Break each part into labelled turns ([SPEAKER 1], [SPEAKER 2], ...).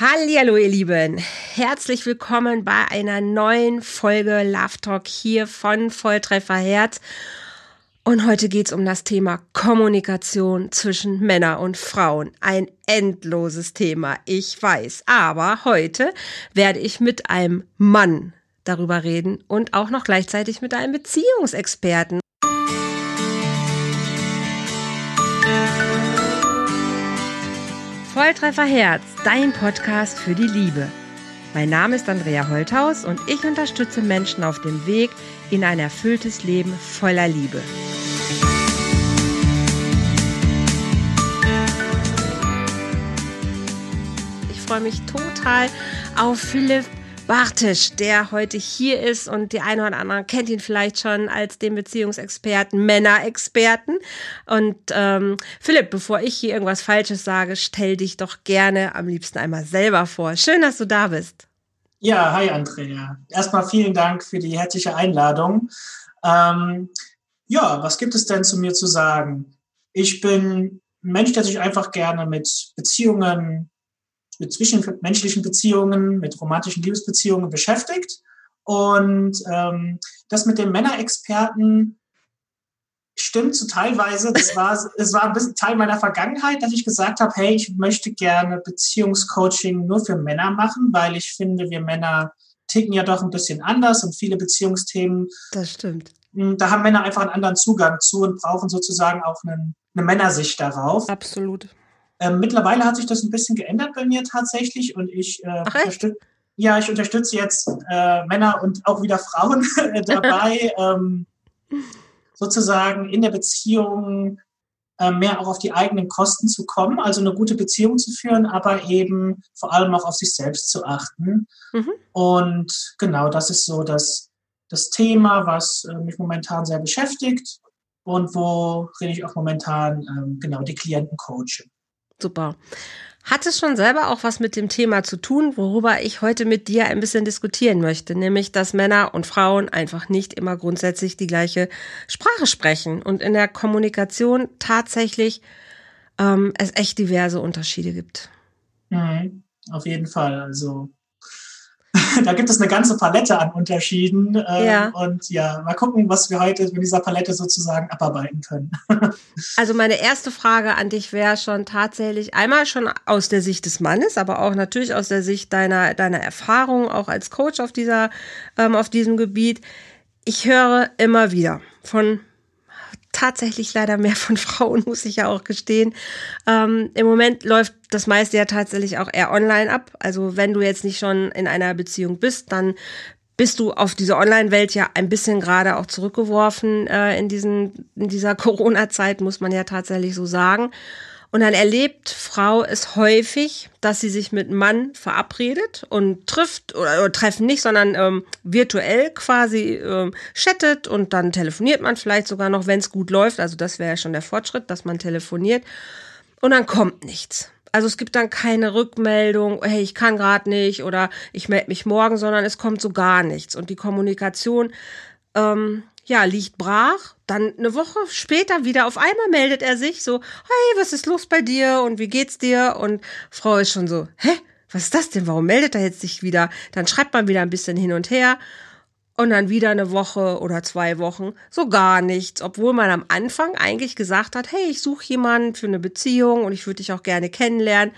[SPEAKER 1] Hallo ihr Lieben, herzlich willkommen bei einer neuen Folge Love Talk hier von Volltreffer Herz. Und heute geht's um das Thema Kommunikation zwischen Männern und Frauen. Ein endloses Thema, ich weiß. Aber heute werde ich mit einem Mann darüber reden und auch noch gleichzeitig mit einem Beziehungsexperten. Volltreffer Herz, dein Podcast für die Liebe. Mein Name ist Andrea Holthaus und ich unterstütze Menschen auf dem Weg in ein erfülltes Leben voller Liebe. Ich freue mich total auf Philipp Bartisch, der heute hier ist und die eine oder andere kennt ihn vielleicht schon als den Beziehungsexperten, Männerexperten. Und ähm, Philipp, bevor ich hier irgendwas Falsches sage, stell dich doch gerne am liebsten einmal selber vor. Schön, dass du da bist.
[SPEAKER 2] Ja, hi Andrea. Erstmal vielen Dank für die herzliche Einladung. Ähm, ja, was gibt es denn zu mir zu sagen? Ich bin ein Mensch, der sich einfach gerne mit Beziehungen mit zwischenmenschlichen Beziehungen, mit romantischen Liebesbeziehungen beschäftigt. Und ähm, das mit dem Männerexperten stimmt zu teilweise. Das war, es war ein bisschen Teil meiner Vergangenheit, dass ich gesagt habe, hey, ich möchte gerne Beziehungscoaching nur für Männer machen, weil ich finde, wir Männer ticken ja doch ein bisschen anders und viele Beziehungsthemen.
[SPEAKER 1] Das stimmt.
[SPEAKER 2] Hm, da haben Männer einfach einen anderen Zugang zu und brauchen sozusagen auch einen, eine Männersicht darauf.
[SPEAKER 1] Absolut.
[SPEAKER 2] Ähm, mittlerweile hat sich das ein bisschen geändert bei mir tatsächlich und ich äh, unterstütze ja, ich unterstütze jetzt äh, Männer und auch wieder Frauen dabei, ähm, sozusagen in der Beziehung äh, mehr auch auf die eigenen Kosten zu kommen, also eine gute Beziehung zu führen, aber eben vor allem auch auf sich selbst zu achten. Mhm. Und genau, das ist so das, das Thema, was äh, mich momentan sehr beschäftigt und worin ich auch momentan ähm, genau die Klienten coache.
[SPEAKER 1] Super. Hat es schon selber auch was mit dem Thema zu tun, worüber ich heute mit dir ein bisschen diskutieren möchte, nämlich dass Männer und Frauen einfach nicht immer grundsätzlich die gleiche Sprache sprechen und in der Kommunikation tatsächlich ähm, es echt diverse Unterschiede gibt.
[SPEAKER 2] Mhm, auf jeden Fall. Also da gibt es eine ganze Palette an Unterschieden. Ähm, ja. Und ja, mal gucken, was wir heute mit dieser Palette sozusagen abarbeiten können.
[SPEAKER 1] also meine erste Frage an dich wäre schon tatsächlich einmal schon aus der Sicht des Mannes, aber auch natürlich aus der Sicht deiner, deiner Erfahrung, auch als Coach auf dieser, ähm, auf diesem Gebiet. Ich höre immer wieder von tatsächlich leider mehr von Frauen, muss ich ja auch gestehen. Ähm, Im Moment läuft das meiste ja tatsächlich auch eher online ab. Also wenn du jetzt nicht schon in einer Beziehung bist, dann bist du auf diese Online-Welt ja ein bisschen gerade auch zurückgeworfen äh, in, diesen, in dieser Corona-Zeit, muss man ja tatsächlich so sagen. Und dann erlebt Frau es häufig, dass sie sich mit Mann verabredet und trifft oder, oder treffen nicht, sondern ähm, virtuell quasi ähm, chattet und dann telefoniert man vielleicht sogar noch, wenn es gut läuft. Also das wäre ja schon der Fortschritt, dass man telefoniert. Und dann kommt nichts. Also es gibt dann keine Rückmeldung, hey, ich kann gerade nicht oder ich melde mich morgen, sondern es kommt so gar nichts. Und die Kommunikation ähm, ja, liegt brach. Dann eine Woche später wieder auf einmal meldet er sich so, hey, was ist los bei dir und wie geht's dir? Und Frau ist schon so, hä, was ist das denn? Warum meldet er jetzt sich wieder? Dann schreibt man wieder ein bisschen hin und her und dann wieder eine Woche oder zwei Wochen so gar nichts, obwohl man am Anfang eigentlich gesagt hat, hey, ich suche jemanden für eine Beziehung und ich würde dich auch gerne kennenlernen,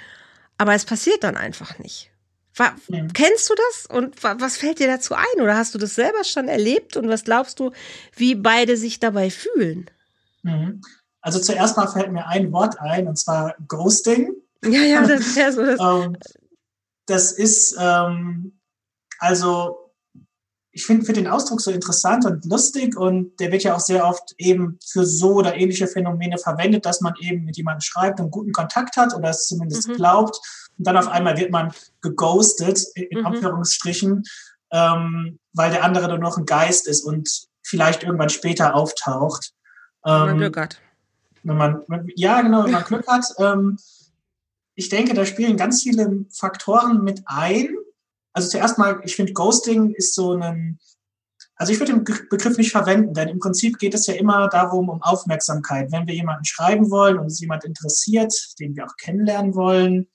[SPEAKER 1] aber es passiert dann einfach nicht. War, ja. Kennst du das und was fällt dir dazu ein oder hast du das selber schon erlebt und was glaubst du, wie beide sich dabei fühlen?
[SPEAKER 2] Mhm. Also zuerst mal fällt mir ein Wort ein und zwar Ghosting.
[SPEAKER 1] Ja, ja, das wäre so. Das,
[SPEAKER 2] ähm, das ist ähm, also ich finde find den Ausdruck so interessant und lustig und der wird ja auch sehr oft eben für so oder ähnliche Phänomene verwendet, dass man eben mit jemandem schreibt und guten Kontakt hat oder es zumindest mhm. glaubt und dann auf einmal wird man geghostet, in mhm. Anführungsstrichen, ähm, weil der andere nur noch ein Geist ist und vielleicht irgendwann später auftaucht.
[SPEAKER 1] Ähm, wenn man ähm, Glück hat.
[SPEAKER 2] Wenn man, ja, genau, wenn man Glück hat. Ähm, ich denke, da spielen ganz viele Faktoren mit ein. Also zuerst mal, ich finde, Ghosting ist so ein, also ich würde den Begriff nicht verwenden, denn im Prinzip geht es ja immer darum, um Aufmerksamkeit. Wenn wir jemanden schreiben wollen und es jemand interessiert, den wir auch kennenlernen wollen,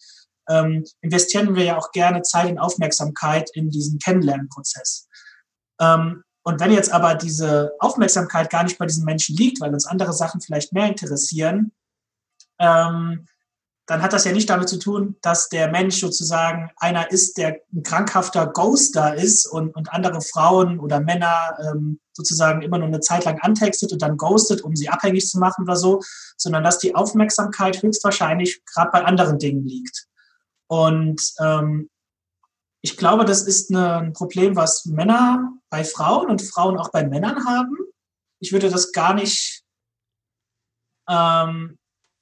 [SPEAKER 2] ähm, investieren wir ja auch gerne Zeit und Aufmerksamkeit in diesen Kennenlernprozess. Ähm, und wenn jetzt aber diese Aufmerksamkeit gar nicht bei diesen Menschen liegt, weil uns andere Sachen vielleicht mehr interessieren, ähm, dann hat das ja nicht damit zu tun, dass der Mensch sozusagen einer ist, der ein krankhafter Ghoster ist und, und andere Frauen oder Männer ähm, sozusagen immer nur eine Zeit lang antextet und dann ghostet, um sie abhängig zu machen oder so, sondern dass die Aufmerksamkeit höchstwahrscheinlich gerade bei anderen Dingen liegt. Und ähm, ich glaube, das ist eine, ein Problem, was Männer bei Frauen und Frauen auch bei Männern haben. Ich würde das gar nicht ähm,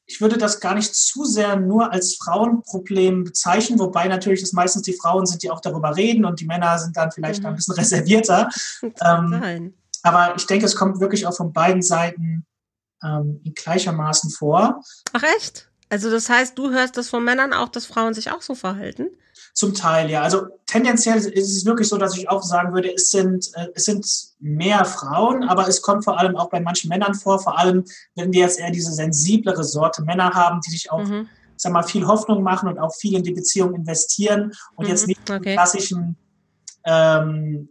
[SPEAKER 2] ich würde das gar nicht zu sehr nur als Frauenproblem bezeichnen, wobei natürlich es meistens die Frauen sind, die auch darüber reden und die Männer sind dann vielleicht mhm. ein bisschen reservierter. ähm. Aber ich denke, es kommt wirklich auch von beiden Seiten ähm, in gleichermaßen vor.
[SPEAKER 1] Ach echt? Also das heißt, du hörst das von Männern auch, dass Frauen sich auch so verhalten?
[SPEAKER 2] Zum Teil, ja. Also tendenziell ist es wirklich so, dass ich auch sagen würde, es sind, äh, es sind mehr Frauen, aber es kommt vor allem auch bei manchen Männern vor, vor allem wenn wir jetzt eher diese sensiblere Sorte Männer haben, die sich auch, mhm. sag mal, viel Hoffnung machen und auch viel in die Beziehung investieren und mhm. jetzt nicht okay. den klassischen, ähm,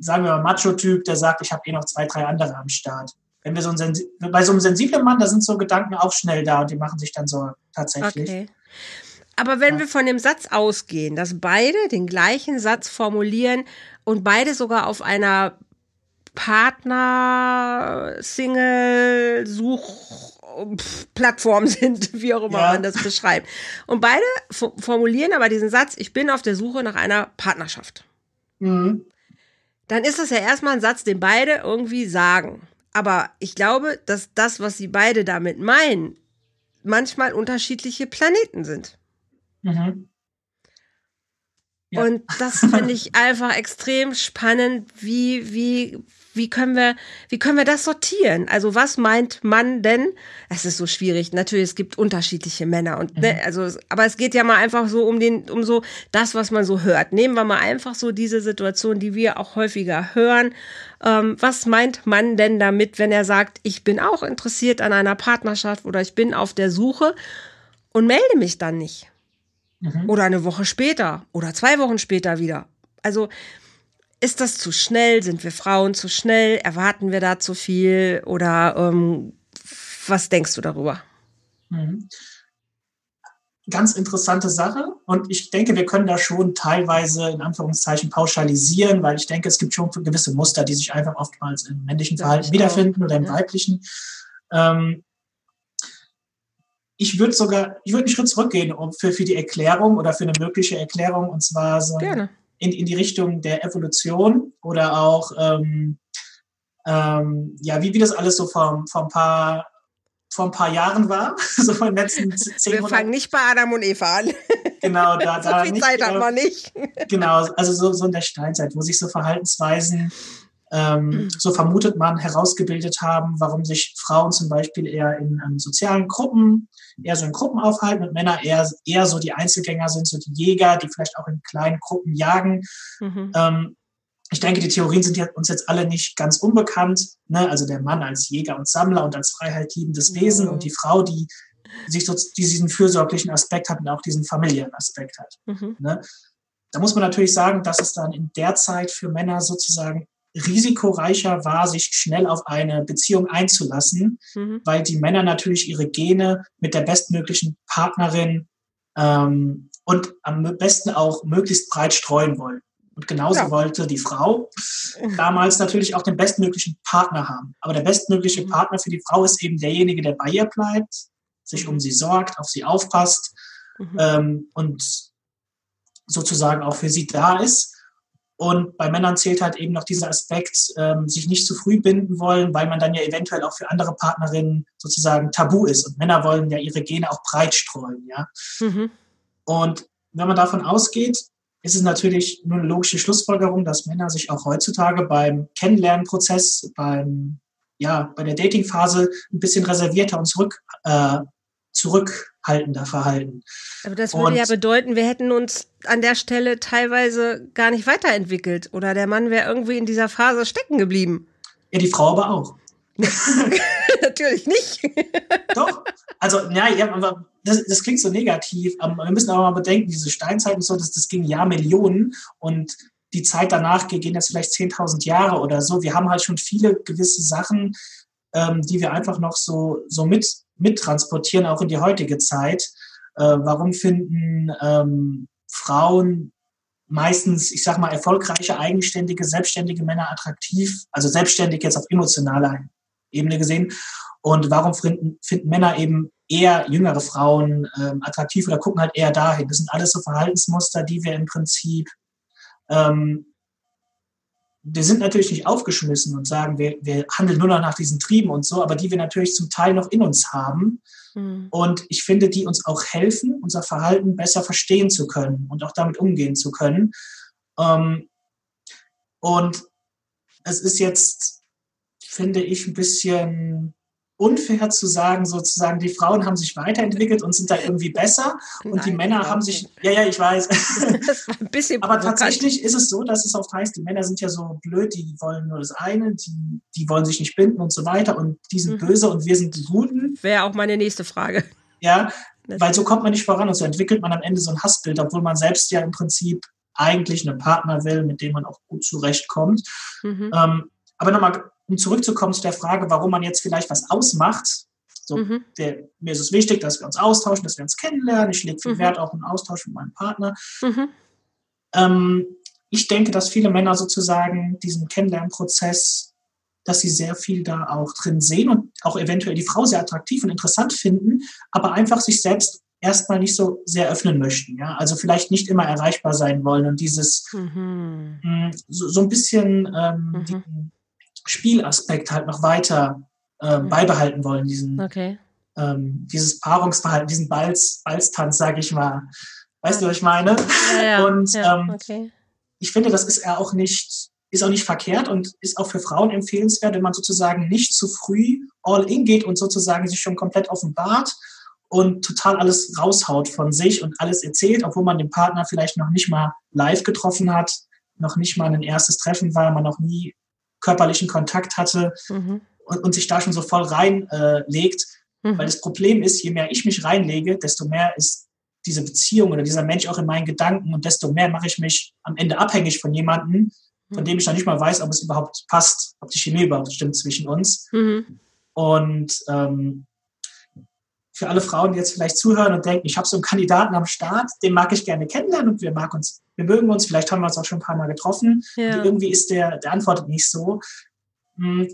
[SPEAKER 2] sagen wir mal, Macho-Typ, der sagt, ich habe eh noch zwei, drei andere am Start. Wenn wir so ein bei so einem sensiblen Mann, da sind so Gedanken auch schnell da und die machen sich dann so tatsächlich. Okay.
[SPEAKER 1] Aber wenn wir von dem Satz ausgehen, dass beide den gleichen Satz formulieren und beide sogar auf einer Partner-Single-Such-Plattform sind, wie auch immer ja. man das beschreibt. Und beide formulieren aber diesen Satz, ich bin auf der Suche nach einer Partnerschaft. Mhm. Dann ist das ja erstmal ein Satz, den beide irgendwie sagen. Aber ich glaube, dass das, was sie beide damit meinen, manchmal unterschiedliche Planeten sind. Mhm. Ja. Und das finde ich einfach extrem spannend, wie, wie, wie können wir, wie können wir das sortieren? Also was meint man denn? Es ist so schwierig. Natürlich, es gibt unterschiedliche Männer und, ne, mhm. ne, also, aber es geht ja mal einfach so um den, um so das, was man so hört. Nehmen wir mal einfach so diese Situation, die wir auch häufiger hören. Ähm, was meint man denn damit, wenn er sagt, ich bin auch interessiert an einer Partnerschaft oder ich bin auf der Suche und melde mich dann nicht? Mhm. Oder eine Woche später oder zwei Wochen später wieder. Also ist das zu schnell? Sind wir Frauen zu schnell? Erwarten wir da zu viel? Oder ähm, was denkst du darüber? Mhm.
[SPEAKER 2] Ganz interessante Sache. Und ich denke, wir können da schon teilweise in Anführungszeichen pauschalisieren, weil ich denke, es gibt schon gewisse Muster, die sich einfach oftmals im männlichen Verhalten wiederfinden oder im ja. weiblichen. Ähm, ich würde sogar, ich würde einen Schritt zurückgehen für, für die Erklärung oder für eine mögliche Erklärung und zwar so in, in die Richtung der Evolution oder auch, ähm, ähm, ja, wie, wie das alles so vor, vor ein paar vor ein paar Jahren war, so von den letzten
[SPEAKER 1] zehn Wir fangen nicht bei Adam und Eva an.
[SPEAKER 2] Genau, da,
[SPEAKER 1] da so viel nicht, Zeit hat man nicht.
[SPEAKER 2] Genau, also so, so in der Steinzeit, wo sich so Verhaltensweisen ähm, mhm. so vermutet man, herausgebildet haben, warum sich Frauen zum Beispiel eher in um, sozialen Gruppen, eher so in Gruppen aufhalten und Männer eher, eher so die Einzelgänger sind, so die Jäger, die vielleicht auch in kleinen Gruppen jagen. Mhm. Ähm, ich denke, die Theorien sind uns jetzt alle nicht ganz unbekannt. Ne? Also der Mann als Jäger und Sammler und als freiheitsliebendes Wesen mhm. und die Frau, die sich so, die diesen fürsorglichen Aspekt hat und auch diesen familiären Aspekt hat. Mhm. Ne? Da muss man natürlich sagen, dass es dann in der Zeit für Männer sozusagen risikoreicher war, sich schnell auf eine Beziehung einzulassen, mhm. weil die Männer natürlich ihre Gene mit der bestmöglichen Partnerin ähm, und am besten auch möglichst breit streuen wollen. Und genauso ja. wollte die Frau damals natürlich auch den bestmöglichen Partner haben. Aber der bestmögliche mhm. Partner für die Frau ist eben derjenige, der bei ihr bleibt, sich um mhm. sie sorgt, auf sie aufpasst mhm. ähm, und sozusagen auch für sie da ist. Und bei Männern zählt halt eben noch dieser Aspekt, ähm, sich nicht zu früh binden wollen, weil man dann ja eventuell auch für andere Partnerinnen sozusagen tabu ist. Und Männer wollen ja ihre Gene auch breit streuen, ja. Mhm. Und wenn man davon ausgeht, ist es natürlich nur eine logische Schlussfolgerung, dass Männer sich auch heutzutage beim Kennenlernprozess, beim, ja, bei der Datingphase ein bisschen reservierter und zurück, äh, zurückhaltender verhalten.
[SPEAKER 1] Aber das würde und, ja bedeuten, wir hätten uns an der Stelle teilweise gar nicht weiterentwickelt oder der Mann wäre irgendwie in dieser Phase stecken geblieben.
[SPEAKER 2] Ja, die Frau aber auch.
[SPEAKER 1] Natürlich nicht.
[SPEAKER 2] Doch. Also, ja, ja, aber das, das klingt so negativ, aber wir müssen aber mal bedenken, diese Steinzeit und so, das, das ging Jahrmillionen und die Zeit danach gehen jetzt vielleicht 10.000 Jahre oder so. Wir haben halt schon viele gewisse Sachen, ähm, die wir einfach noch so, so mit, mittransportieren, auch in die heutige Zeit. Äh, warum finden ähm, Frauen meistens, ich sag mal, erfolgreiche, eigenständige, selbstständige Männer attraktiv, also selbstständig jetzt auf emotionaler Ebene gesehen. Und warum finden, finden Männer eben eher jüngere Frauen ähm, attraktiv oder gucken halt eher dahin? Das sind alles so Verhaltensmuster, die wir im Prinzip, ähm, wir sind natürlich nicht aufgeschmissen und sagen, wir, wir handeln nur noch nach diesen Trieben und so, aber die wir natürlich zum Teil noch in uns haben. Mhm. Und ich finde, die uns auch helfen, unser Verhalten besser verstehen zu können und auch damit umgehen zu können. Ähm, und es ist jetzt, finde ich, ein bisschen unfair zu sagen, sozusagen, die Frauen haben sich weiterentwickelt und sind da irgendwie besser und Nein, die Männer haben sich, ja, ja, ich weiß. Das war ein bisschen Aber tatsächlich ist es so, dass es oft heißt, die Männer sind ja so blöd, die wollen nur das eine, die, die wollen sich nicht binden und so weiter und die sind mhm. böse und wir sind die Guten.
[SPEAKER 1] Wäre auch meine nächste Frage.
[SPEAKER 2] Ja, weil so kommt man nicht voran und so entwickelt man am Ende so ein Hassbild, obwohl man selbst ja im Prinzip eigentlich einen Partner will, mit dem man auch gut zurechtkommt. Mhm. Ähm, aber nochmal um zurückzukommen zu der Frage, warum man jetzt vielleicht was ausmacht. So, mhm. der, mir ist es wichtig, dass wir uns austauschen, dass wir uns kennenlernen. Ich lege viel mhm. Wert auf einen Austausch mit meinem Partner. Mhm. Ähm, ich denke, dass viele Männer sozusagen diesen Kennenlernprozess, dass sie sehr viel da auch drin sehen und auch eventuell die Frau sehr attraktiv und interessant finden, aber einfach sich selbst erstmal nicht so sehr öffnen möchten. Ja? Also vielleicht nicht immer erreichbar sein wollen und dieses mh, mm, so, so, ein bisschen ähm, mhm. die, Spielaspekt halt noch weiter äh, beibehalten wollen, diesen, okay. ähm, dieses Paarungsverhalten, diesen Balz, Balztanz, sag ich mal. Weißt du, was ich meine? Ja, ja. Und ja, ähm, okay. ich finde, das ist ja auch nicht, ist auch nicht verkehrt und ist auch für Frauen empfehlenswert, wenn man sozusagen nicht zu früh all in geht und sozusagen sich schon komplett offenbart und total alles raushaut von sich und alles erzählt, obwohl man den Partner vielleicht noch nicht mal live getroffen hat, noch nicht mal ein erstes Treffen war, man noch nie körperlichen Kontakt hatte mhm. und, und, sich da schon so voll reinlegt. Äh, mhm. Weil das Problem ist, je mehr ich mich reinlege, desto mehr ist diese Beziehung oder dieser Mensch auch in meinen Gedanken und desto mehr mache ich mich am Ende abhängig von jemandem, von dem ich noch nicht mal weiß, ob es überhaupt passt, ob die Chemie überhaupt stimmt zwischen uns. Mhm. Und ähm, für alle Frauen, die jetzt vielleicht zuhören und denken, ich habe so einen Kandidaten am Start, den mag ich gerne kennenlernen und wir mag uns, wir mögen uns, vielleicht haben wir uns auch schon ein paar Mal getroffen. Ja. Und irgendwie ist der, der antwortet nicht so. Hm,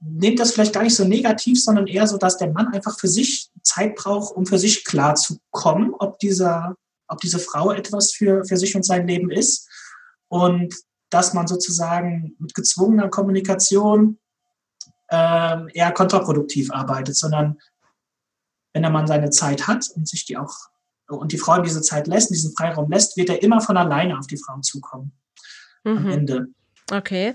[SPEAKER 2] nehmt das vielleicht gar nicht so negativ, sondern eher so, dass der Mann einfach für sich Zeit braucht, um für sich klar zu kommen, ob dieser, ob diese Frau etwas für, für sich und sein Leben ist. Und dass man sozusagen mit gezwungener Kommunikation ähm, eher kontraproduktiv arbeitet, sondern wenn der Mann seine Zeit hat und sich die auch und die Frau diese Zeit lässt, diesen Freiraum lässt, wird er immer von alleine auf die Frauen zukommen. Mhm. Am Ende.
[SPEAKER 1] Okay.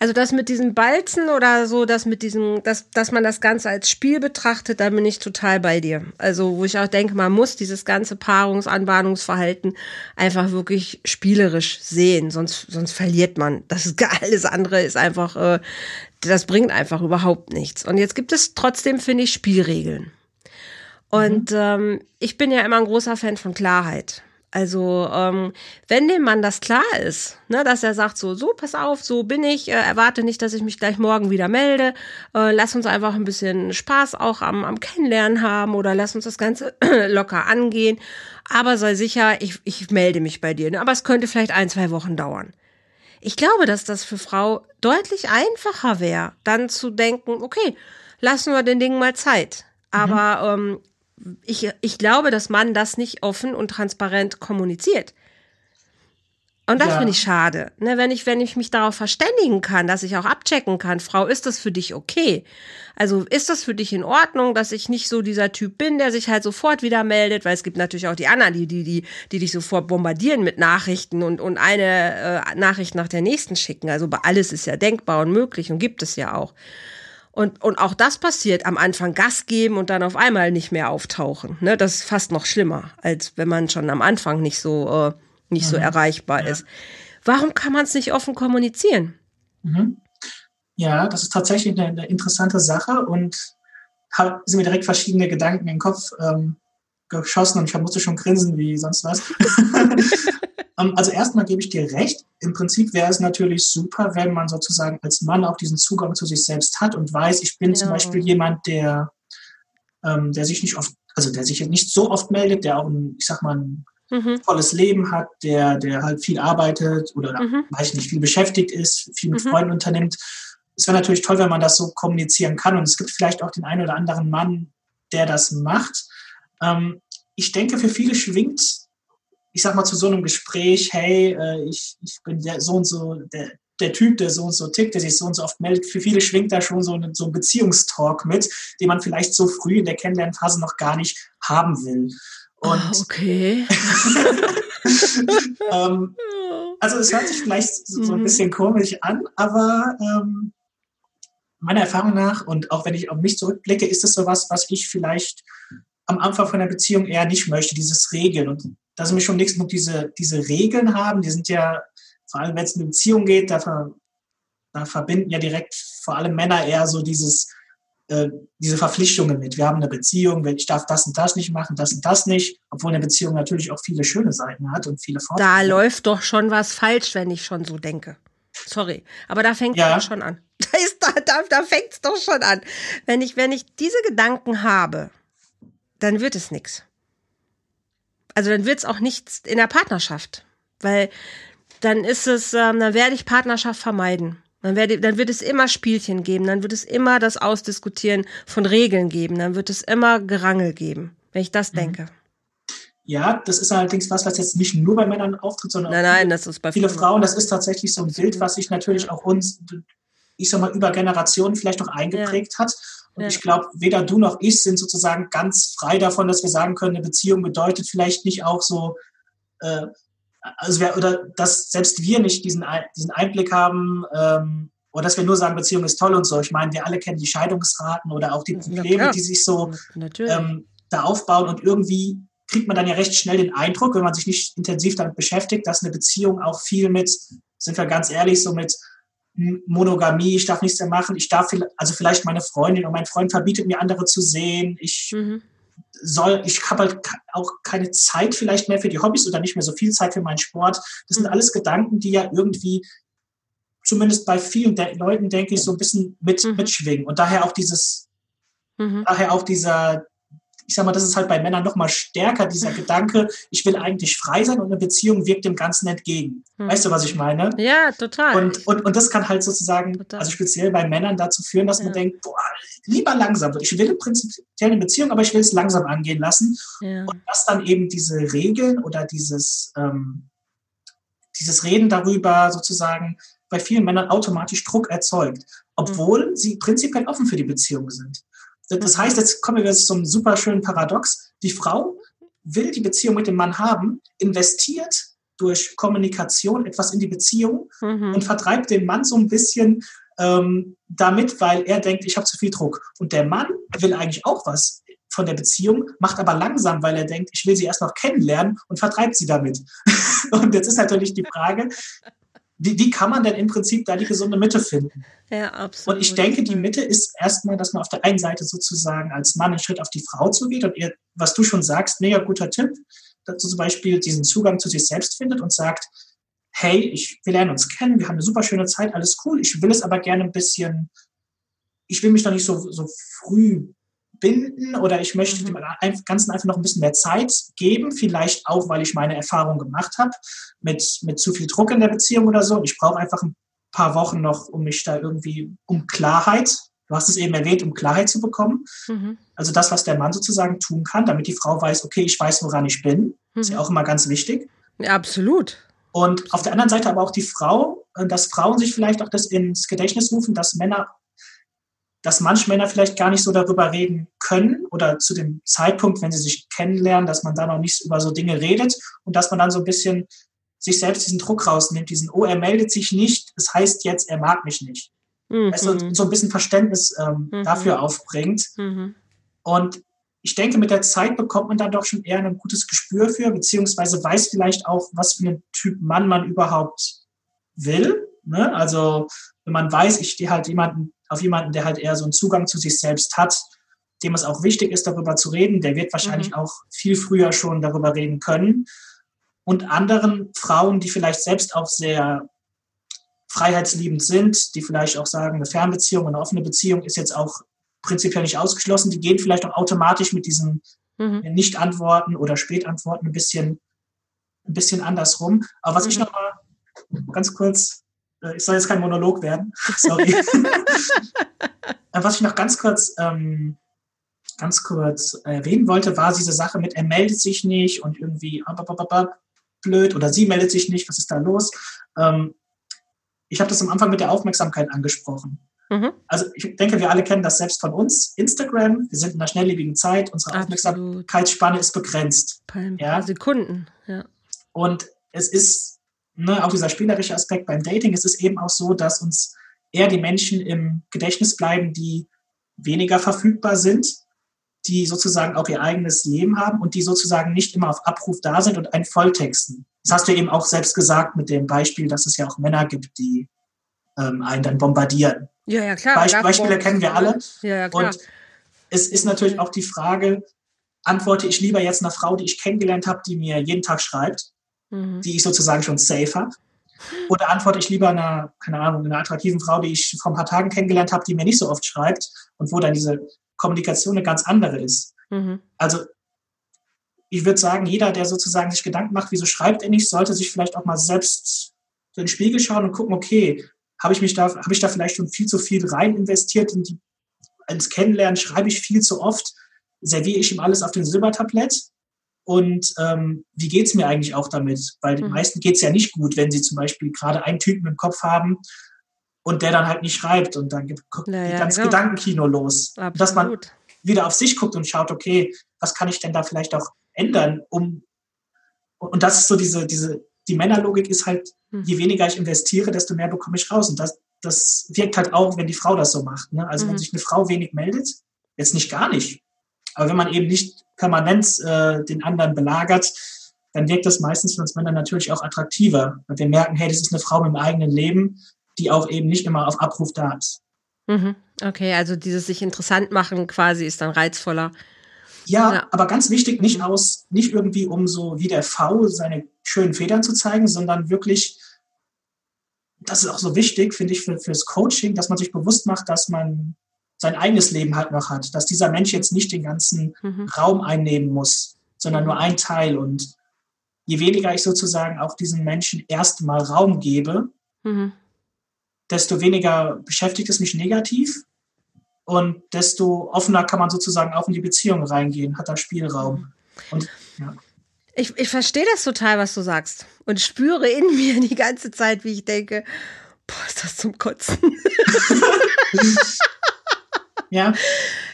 [SPEAKER 1] Also das mit diesem Balzen oder so, das mit diesem, dass, dass man das Ganze als Spiel betrachtet, da bin ich total bei dir. Also, wo ich auch denke, man muss dieses ganze Paarungs-, Anbahnungsverhalten einfach wirklich spielerisch sehen, sonst, sonst verliert man. Das ist alles andere ist einfach, äh, das bringt einfach überhaupt nichts. Und jetzt gibt es trotzdem, finde ich, Spielregeln. Und mhm. ähm, ich bin ja immer ein großer Fan von Klarheit. Also ähm, wenn dem Mann das klar ist, ne, dass er sagt so, so, pass auf, so bin ich, äh, erwarte nicht, dass ich mich gleich morgen wieder melde, äh, lass uns einfach ein bisschen Spaß auch am, am Kennenlernen haben oder lass uns das Ganze locker angehen, aber sei sicher, ich, ich melde mich bei dir, ne? aber es könnte vielleicht ein, zwei Wochen dauern. Ich glaube, dass das für Frau deutlich einfacher wäre, dann zu denken, okay, lassen wir den Dingen mal Zeit. Aber mhm. ähm, ich, ich glaube, dass man das nicht offen und transparent kommuniziert. Und das ja. finde ich schade. Ne, wenn ich, wenn ich mich darauf verständigen kann, dass ich auch abchecken kann, Frau, ist das für dich okay? Also ist das für dich in Ordnung, dass ich nicht so dieser Typ bin, der sich halt sofort wieder meldet, weil es gibt natürlich auch die anderen, die, die, die, die dich sofort bombardieren mit Nachrichten und, und eine äh, Nachricht nach der nächsten schicken. Also alles ist ja denkbar und möglich und gibt es ja auch. Und, und auch das passiert am Anfang Gas geben und dann auf einmal nicht mehr auftauchen. Ne? Das ist fast noch schlimmer, als wenn man schon am Anfang nicht so, äh, nicht mhm. so erreichbar ja. ist. Warum kann man es nicht offen kommunizieren?
[SPEAKER 2] Mhm. Ja, das ist tatsächlich eine, eine interessante Sache und hab, sind mir direkt verschiedene Gedanken im Kopf ähm, geschossen und ich musste schon grinsen wie sonst was. Ähm, also erstmal gebe ich dir recht. Im Prinzip wäre es natürlich super, wenn man sozusagen als Mann auch diesen Zugang zu sich selbst hat und weiß, ich bin ja. zum Beispiel jemand, der, ähm, der sich nicht oft, also der sich nicht so oft meldet, der auch ein, ich sag mal, ein mhm. volles Leben hat, der, der halt viel arbeitet oder mhm. weiß ich nicht, viel beschäftigt ist, viel mit mhm. Freunden unternimmt. Es wäre natürlich toll, wenn man das so kommunizieren kann. Und es gibt vielleicht auch den einen oder anderen Mann, der das macht. Ähm, ich denke, für viele schwingt, ich sag mal, zu so einem Gespräch, hey, äh, ich, ich bin der so und so, der, der Typ, der so und so tickt, der sich so und so oft meldet, für viele schwingt da schon so, ein, so ein Beziehungstalk mit, den man vielleicht so früh in der Kennenlernphase noch gar nicht haben will.
[SPEAKER 1] Und ah, okay.
[SPEAKER 2] ähm, also es hört sich vielleicht so ein mhm. bisschen komisch an, aber ähm, meiner Erfahrung nach und auch wenn ich auf mich zurückblicke, ist es sowas, was ich vielleicht am Anfang von der Beziehung eher nicht möchte, dieses Regeln. Und da sind mir schon nichts genug diese, diese Regeln haben, die sind ja, vor allem wenn es in eine Beziehung geht, da, ver, da verbinden ja direkt vor allem Männer eher so dieses, äh, diese Verpflichtungen mit. Wir haben eine Beziehung, ich darf das und das nicht machen, das und das nicht, obwohl eine Beziehung natürlich auch viele schöne Seiten hat und viele
[SPEAKER 1] Vorteile. Da läuft doch schon was falsch, wenn ich schon so denke. Sorry, aber da fängt es ja. schon an. Da, da, da fängt es doch schon an. Wenn ich, wenn ich diese Gedanken habe, dann wird es nichts. Also dann wird es auch nichts in der Partnerschaft, weil dann ist es, ähm, dann werde ich Partnerschaft vermeiden. Dann, werde, dann wird es immer Spielchen geben, dann wird es immer das Ausdiskutieren von Regeln geben, dann wird es immer Gerangel geben, wenn ich das mhm. denke.
[SPEAKER 2] Ja, das ist allerdings was, was jetzt nicht nur bei Männern auftritt, sondern
[SPEAKER 1] nein, nein, das ist bei
[SPEAKER 2] viele Frauen. Das ist tatsächlich so ein Bild, was sich natürlich auch uns, ich sag mal, über Generationen vielleicht noch eingeprägt ja. hat. Und ja. ich glaube, weder du noch ich sind sozusagen ganz frei davon, dass wir sagen können, eine Beziehung bedeutet vielleicht nicht auch so, äh, also wir, oder dass selbst wir nicht diesen, diesen Einblick haben, ähm, oder dass wir nur sagen, Beziehung ist toll und so. Ich meine, wir alle kennen die Scheidungsraten oder auch die Probleme, die sich so ähm, da aufbauen und irgendwie kriegt man dann ja recht schnell den Eindruck, wenn man sich nicht intensiv damit beschäftigt, dass eine Beziehung auch viel mit, sind wir ganz ehrlich, so mit Monogamie, ich darf nichts mehr machen, ich darf, also vielleicht meine Freundin und mein Freund verbietet mir andere zu sehen, ich mhm. soll, ich habe halt auch keine Zeit vielleicht mehr für die Hobbys oder nicht mehr so viel Zeit für meinen Sport. Das sind mhm. alles Gedanken, die ja irgendwie zumindest bei vielen De Leuten, denke ich, so ein bisschen mit, mhm. mitschwingen. Und daher auch dieses, mhm. daher auch dieser, ich sag mal, das ist halt bei Männern noch mal stärker, dieser Gedanke, ich will eigentlich frei sein und eine Beziehung wirkt dem Ganzen entgegen. Hm. Weißt du, was ich meine?
[SPEAKER 1] Ja, total.
[SPEAKER 2] Und, und, und das kann halt sozusagen, total. also speziell bei Männern dazu führen, dass ja. man denkt, boah, lieber langsam. Ich will im Prinzip eine Beziehung, aber ich will es langsam angehen lassen. Ja. Und dass dann eben diese Regeln oder dieses, ähm, dieses Reden darüber sozusagen bei vielen Männern automatisch Druck erzeugt, obwohl mhm. sie prinzipiell offen für die Beziehung sind. Das heißt, jetzt kommen wir jetzt zum super schönen Paradox. Die Frau will die Beziehung mit dem Mann haben, investiert durch Kommunikation etwas in die Beziehung mhm. und vertreibt den Mann so ein bisschen ähm, damit, weil er denkt, ich habe zu viel Druck. Und der Mann will eigentlich auch was von der Beziehung, macht aber langsam, weil er denkt, ich will sie erst noch kennenlernen und vertreibt sie damit. und jetzt ist natürlich die Frage, wie, wie kann man denn im Prinzip da die gesunde Mitte finden?
[SPEAKER 1] Ja, absolut.
[SPEAKER 2] Und ich denke, die Mitte ist erstmal, dass man auf der einen Seite sozusagen als Mann einen Schritt auf die Frau zugeht und ihr, was du schon sagst, mega guter Tipp, dazu zum Beispiel diesen Zugang zu sich selbst findet und sagt, hey, ich, wir lernen uns kennen, wir haben eine super schöne Zeit, alles cool, ich will es aber gerne ein bisschen, ich will mich doch nicht so, so früh binden oder ich möchte mhm. dem Ganzen einfach noch ein bisschen mehr Zeit geben, vielleicht auch, weil ich meine Erfahrung gemacht habe mit, mit zu viel Druck in der Beziehung oder so. Ich brauche einfach ein paar Wochen noch, um mich da irgendwie, um Klarheit, du hast es eben erwähnt, um Klarheit zu bekommen. Mhm. Also das, was der Mann sozusagen tun kann, damit die Frau weiß, okay, ich weiß, woran ich bin. Mhm. Ist ja auch immer ganz wichtig.
[SPEAKER 1] Ja, absolut.
[SPEAKER 2] Und auf der anderen Seite aber auch die Frau, äh, dass Frauen sich vielleicht auch das ins Gedächtnis rufen, dass Männer dass manche Männer vielleicht gar nicht so darüber reden können oder zu dem Zeitpunkt, wenn sie sich kennenlernen, dass man da noch nicht über so Dinge redet und dass man dann so ein bisschen sich selbst diesen Druck rausnimmt, diesen, oh, er meldet sich nicht, das heißt jetzt, er mag mich nicht. Mhm. Also so ein bisschen Verständnis ähm, mhm. dafür aufbringt. Mhm. Und ich denke, mit der Zeit bekommt man dann doch schon eher ein gutes Gespür für, beziehungsweise weiß vielleicht auch, was für einen Typ Mann man überhaupt will. Ne? Also wenn man weiß, ich stehe halt jemanden auf jemanden, der halt eher so einen Zugang zu sich selbst hat, dem es auch wichtig ist, darüber zu reden, der wird wahrscheinlich mhm. auch viel früher schon darüber reden können. Und anderen Frauen, die vielleicht selbst auch sehr freiheitsliebend sind, die vielleicht auch sagen, eine Fernbeziehung, eine offene Beziehung ist jetzt auch prinzipiell nicht ausgeschlossen, die gehen vielleicht auch automatisch mit diesen mhm. Nicht-Antworten oder Spätantworten ein bisschen, ein bisschen andersrum. Aber was mhm. ich noch mal ganz kurz, äh, ich soll jetzt kein Monolog werden, sorry. was ich noch ganz kurz, ähm, ganz kurz erwähnen wollte, war diese Sache mit, er meldet sich nicht und irgendwie blöd oder sie meldet sich nicht, was ist da los? Ähm, ich habe das am Anfang mit der Aufmerksamkeit angesprochen. Mhm. Also ich denke, wir alle kennen das selbst von uns. Instagram, wir sind in einer schnelllebigen Zeit, unsere Absolut. Aufmerksamkeitsspanne ist begrenzt.
[SPEAKER 1] Ein paar ja? Sekunden, ja.
[SPEAKER 2] Und es ist, ne, auch dieser spielerische Aspekt beim Dating, es ist eben auch so, dass uns eher die Menschen im Gedächtnis bleiben, die weniger verfügbar sind, die sozusagen auch ihr eigenes Leben haben und die sozusagen nicht immer auf Abruf da sind und einen volltexten. Das hast du eben auch selbst gesagt mit dem Beispiel, dass es ja auch Männer gibt, die ähm, einen dann bombardieren.
[SPEAKER 1] Ja, ja, klar.
[SPEAKER 2] Beisp Beispiele kennen wir alle.
[SPEAKER 1] Ja, ja, klar.
[SPEAKER 2] Und es ist natürlich auch die Frage, antworte ich lieber jetzt einer Frau, die ich kennengelernt habe, die mir jeden Tag schreibt, mhm. die ich sozusagen schon safe habe? Oder antworte ich lieber einer, keine Ahnung, einer attraktiven Frau, die ich vor ein paar Tagen kennengelernt habe, die mir nicht so oft schreibt und wo dann diese Kommunikation eine ganz andere ist? Mhm. Also ich würde sagen, jeder, der sozusagen sich Gedanken macht, wieso schreibt er nicht, sollte sich vielleicht auch mal selbst so in den Spiegel schauen und gucken, okay, habe ich mich da, habe ich da vielleicht schon viel zu viel rein investiert in die, ins Kennenlernen, schreibe ich viel zu oft, serviere ich ihm alles auf dem Silbertablett und ähm, wie geht's mir eigentlich auch damit? Weil den mhm. meisten geht's ja nicht gut, wenn sie zum Beispiel gerade einen Typen im Kopf haben und der dann halt nicht schreibt und dann geht naja, ganz genau. Gedankenkino los. Absolut. Dass man wieder auf sich guckt und schaut, okay, was kann ich denn da vielleicht auch ändern, um und das ist so diese, diese, die Männerlogik ist halt, hm. je weniger ich investiere, desto mehr bekomme ich raus. Und das, das wirkt halt auch, wenn die Frau das so macht. Ne? Also mhm. wenn sich eine Frau wenig meldet, jetzt nicht gar nicht, aber wenn man eben nicht permanent äh, den anderen belagert, dann wirkt das meistens für uns Männer natürlich auch attraktiver. Weil wir merken, hey, das ist eine Frau mit einem eigenen Leben, die auch eben nicht immer auf Abruf da ist.
[SPEAKER 1] Mhm. Okay, also dieses sich interessant machen quasi ist dann reizvoller.
[SPEAKER 2] Ja, ja, aber ganz wichtig, nicht aus, nicht irgendwie um so wie der V seine schönen Federn zu zeigen, sondern wirklich, das ist auch so wichtig, finde ich, für, fürs Coaching, dass man sich bewusst macht, dass man sein eigenes Leben halt noch hat, dass dieser Mensch jetzt nicht den ganzen mhm. Raum einnehmen muss, sondern nur ein Teil. Und je weniger ich sozusagen auch diesen Menschen erstmal Raum gebe, mhm. desto weniger beschäftigt es mich negativ und desto offener kann man sozusagen auch in die Beziehung reingehen, hat da Spielraum. Und ja.
[SPEAKER 1] Ich, ich verstehe das total, was du sagst. Und spüre in mir die ganze Zeit, wie ich denke, boah, ist das zum Kotzen.
[SPEAKER 2] ja.